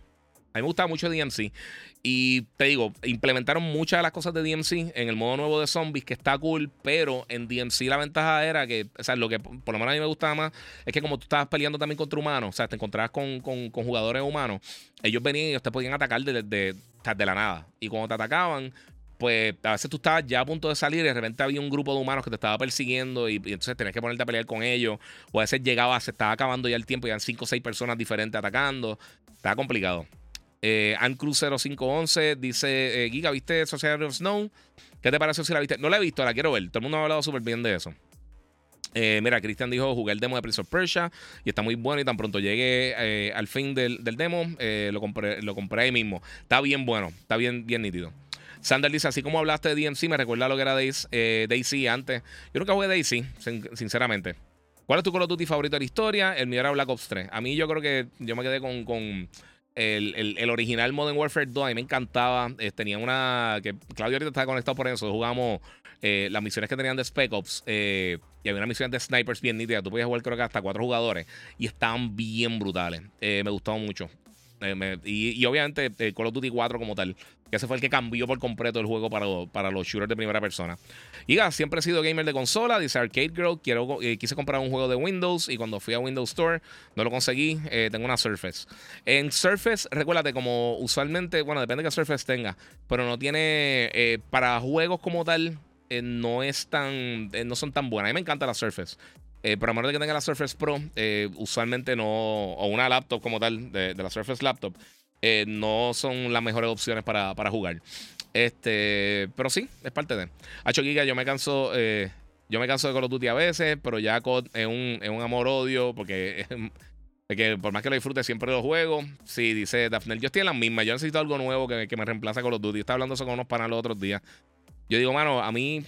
A mí me gustaba mucho DMC. Y te digo, implementaron muchas de las cosas de DMC en el modo nuevo de zombies, que está cool, pero en DMC la ventaja era que, o sea, lo que por lo menos a mí me gustaba más es que como tú estabas peleando también contra humanos, o sea, te encontrabas con, jugadores humanos, ellos venían y ellos te podían atacar de, de, de, la nada. Y cuando te atacaban, pues a veces tú estabas ya a punto de salir y de repente había un grupo de humanos que te estaba persiguiendo y, entonces tenías que ponerte a pelear con ellos. O a veces llegaba, se estaba acabando ya el tiempo y eran cinco o seis personas diferentes atacando. Estaba complicado. Eh, Cruz 0511 dice: eh, Giga, ¿viste Society of Snow? ¿Qué te pareció si la viste? No la he visto, la quiero ver. Todo el mundo ha hablado súper bien de eso. Eh, mira, Cristian dijo: Jugué el demo de Prince of Persia y está muy bueno. Y tan pronto llegué eh, al fin del, demo, lo, compré, lo compré ahí mismo. Está bien bueno, está bien, bien nítido. Sander dice: Así como hablaste de DMC, me recuerda lo que era Daisy, antes. Yo nunca jugué Daisy, sinceramente. ¿Cuál es tu Call of Duty favorito de la historia? El mío era Black Ops 3. A mí yo creo que yo me quedé con el, original Modern Warfare 2 a mí me encantaba. Eh, tenía una. que Claudio ahorita estaba conectado por eso. Jugamos eh, las misiones que tenían de Spec Ops. Eh, y había una misión de snipers bien nítida. Tú podías jugar, creo que hasta cuatro jugadores. Y estaban bien brutales. me gustaban mucho. Y, obviamente Call of Duty 4 como tal. Que ese fue el que cambió por completo el juego para, para los shooters de primera persona. Y siempre he sido gamer de consola, dice Arcade Girl. Quiero, eh, quise comprar un juego de Windows y cuando fui a Windows Store no lo conseguí. Eh, tengo una Surface. En Surface, recuérdate, como usualmente, bueno, depende de qué Surface tenga, pero no tiene, eh, para juegos como tal, no es tan, no son tan buenas. A mí me encanta la Surface. Pero a menos de que tenga la Surface Pro, usualmente no, o una laptop como tal, de, la Surface Laptop, eh, no son las mejores opciones para, jugar. Este, pero sí, es parte de. Hacho Giga, yo me canso. Eh, yo me canso de Call of Duty a veces, pero ya es un, es un amor-odio porque, que por más que lo disfrute, siempre lo juego. Sí, dice Daphne, yo estoy en la misma. Yo necesito algo nuevo que, que me reemplace Call of Duty. Estaba hablando eso con unos panas los otros días. Yo digo, mano, a mí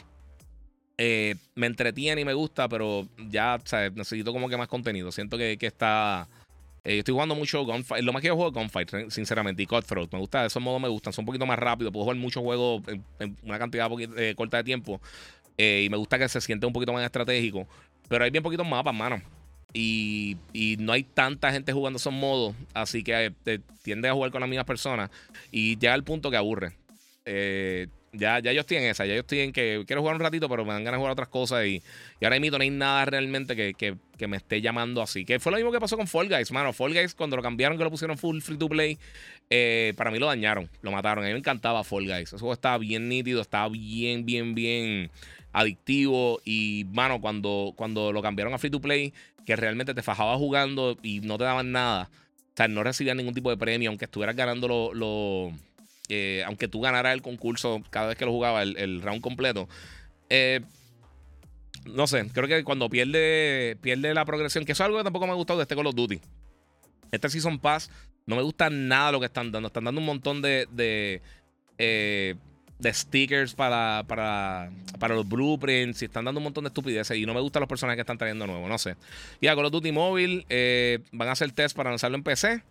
eh, me entretiene y me gusta, pero ya necesito como que más contenido. Siento que, que está eh, estoy jugando mucho Gunfight. Lo más que yo juego Gunfight, sinceramente. Y Cutthroat. Me gusta, esos modos me gustan. Son un poquito más rápidos. Puedo jugar muchos juegos en, una cantidad eh, corta de tiempo. Eh, y me gusta que se siente un poquito más estratégico. Pero hay bien poquitos mapas, mano. Y, y, no hay tanta gente jugando esos modos. Así que tiende a jugar con las mismas personas. Y llega al punto que aburre. Eh, ya, ya yo estoy en esa, ya yo estoy en que quiero jugar un ratito, pero me dan ganas de jugar otras cosas y, y ahora mismo no hay nada realmente que, que, me esté llamando así. Que fue lo mismo que pasó con Fall Guys, mano. Fall Guys, cuando lo cambiaron, que lo pusieron full free to play, eh, para mí lo dañaron, lo mataron. A mí me encantaba Fall Guys. Ese juego estaba bien nítido, estaba bien, bien, bien adictivo. Y, mano, cuando, cuando lo cambiaron a free to play, que realmente te fajaba jugando y no te daban nada. O sea, no recibías ningún tipo de premio, aunque estuvieras ganando los eh, aunque tú ganaras el concurso cada vez que lo jugaba, el, round completo, eh, no sé, creo que cuando pierde, pierde la progresión, que eso es algo que tampoco me ha gustado de este Call of Duty. Este Season Pass no me gusta nada lo que están dando. Están dando un montón de, eh, stickers para, para, los blueprints y están dando un montón de estupideces. Y no me gustan los personajes que están trayendo nuevos, no sé. Y a Call of Duty eh, van a hacer test para lanzarlo en PC.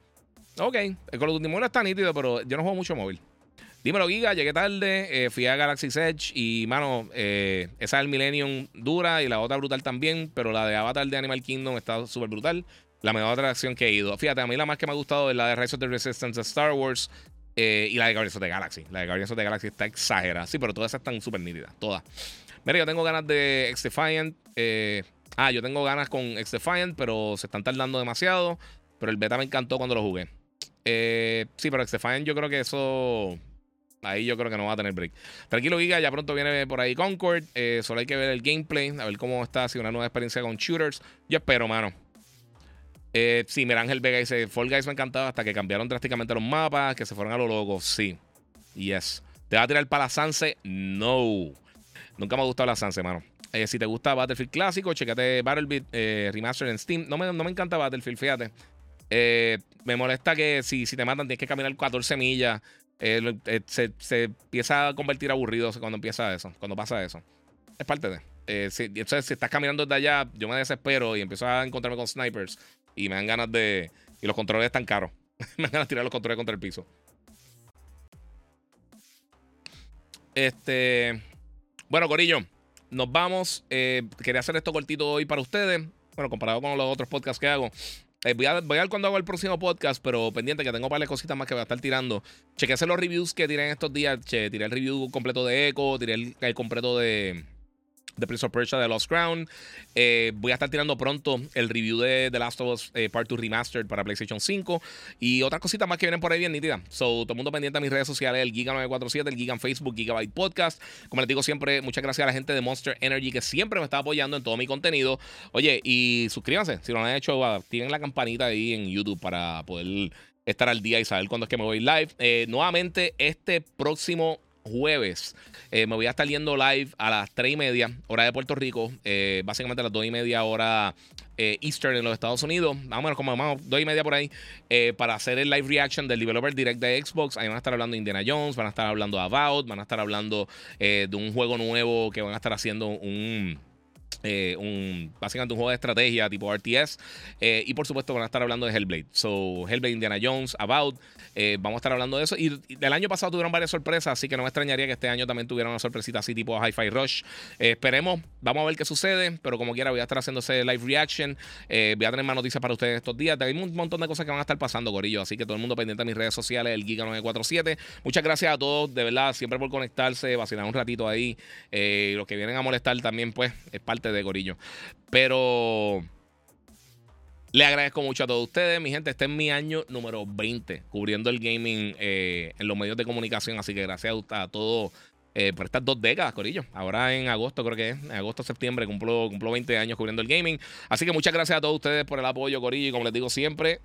Ok, el Call of Duty Mobile está nítido, pero yo no juego mucho móvil. Dímelo, Giga, llegué tarde, eh, fui a Galaxy's Edge y, mano, eh, esa del Millennium dura y la otra brutal también, pero la de Avatar de Animal Kingdom está súper brutal. La mejor atracción que he ido. Fíjate, a mí la más que me ha gustado es la de Rise of the Resistance de Star Wars eh, y la de Guardians of the Galaxy. La de Guardians of the Galaxy está exagerada. Sí, pero todas están súper nítidas, todas. Mira, yo tengo ganas de X-Defiant. ah, yo tengo ganas con X-Defiant, pero se están tardando demasiado. Pero el beta me encantó cuando lo jugué. sí, pero X-Defiant yo creo que eso Ahí yo creo que no va a tener break. Tranquilo, Giga, ya pronto viene por ahí Concord. Eh, solo hay que ver el gameplay, a ver cómo está, si una nueva experiencia con shooters. Yo espero, mano. Eh, sí, mira, Ángel Vega dice: Fall Guys me encantaba hasta que cambiaron drásticamente los mapas, que se fueron a lo loco. Sí, yes. ¿Te va a tirar para la Sanse? No. Nunca me ha gustado la Sanse, mano. Eh, si te gusta Battlefield clásico, checate Battlefield eh, Remastered en Steam. No me, no me encanta Battlefield, fíjate. me molesta que si, si te matan tienes que caminar 14 millas. Eh, eh, se, empieza a convertir aburrido cuando empieza eso, cuando pasa eso. Es parte de. Eh, si, entonces, si estás caminando desde allá, yo me desespero y empiezo a encontrarme con snipers y me dan ganas de. Y los controles están caros. me dan ganas de tirar los controles contra el piso. Este. Bueno, Corillo, nos vamos. quería hacer esto cortito hoy para ustedes. Bueno, comparado con los otros podcasts que hago. Eh, voy, a, ver cuando hago el próximo podcast, pero pendiente que tengo varias cositas más que voy a estar tirando. Chequese los reviews que tiré estos días. Che, tiré el review completo de Echo, tiré el completo de, de Prince of Persia de Lost Crown. Eh, voy a estar tirando pronto el review de The Last of Us eh, Part 2 Remastered para PlayStation 5 y otras cositas más que vienen por ahí bien nítidas. So, todo el mundo pendiente a mis redes sociales, el Giga947, el Giga en Facebook, Gigabyte Podcast. Como les digo siempre, muchas gracias a la gente de Monster Energy que siempre me está apoyando en todo mi contenido. Oye, y suscríbanse, si no lo han hecho, tienen la campanita ahí en YouTube para poder estar al día y saber cuándo es que me voy live. Eh, nuevamente, este próximo jueves. Eh, me voy a estar yendo live a las 3 y media, hora de Puerto Rico. Eh, básicamente a las 2 y media, hora eh, Eastern en los Estados Unidos. Más o menos como más 2 y media por ahí. para hacer el live reaction del Developer Direct de Xbox. Ahí van a estar hablando de Indiana Jones, van a estar hablando de About, van a estar hablando de un juego nuevo que van a estar haciendo un eh, un, básicamente un juego de estrategia tipo RTS. Eh, y por supuesto van a estar hablando de Hellblade. So, Hellblade, Indiana Jones, About. Eh, vamos a estar hablando de eso. Y, del año pasado tuvieron varias sorpresas, así que no me extrañaría que este año también tuvieran una sorpresita así tipo Hi-Fi Rush. esperemos, vamos a ver qué sucede. Pero como quiera, voy a estar haciendo ese live reaction. voy a tener más noticias para ustedes estos días. Hay un montón de cosas que van a estar pasando, Gorillo. Así que todo el mundo pendiente de mis redes sociales, el Giga947. Muchas gracias a todos, de verdad, siempre por conectarse, vacilar un ratito ahí. los que vienen a molestar también, pues, es parte de Gorillo. Pero le agradezco mucho a todos ustedes. Mi gente, este es mi año número 20 cubriendo el gaming eh, en los medios de comunicación. Así que gracias a, todos eh, por estas dos décadas, Corillo. Ahora en agosto, creo que es, en agosto, septiembre, cumplo, cumplo 20 años cubriendo el gaming. Así que muchas gracias a todos ustedes por el apoyo, Corillo. Y como les digo siempre,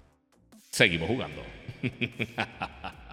seguimos jugando.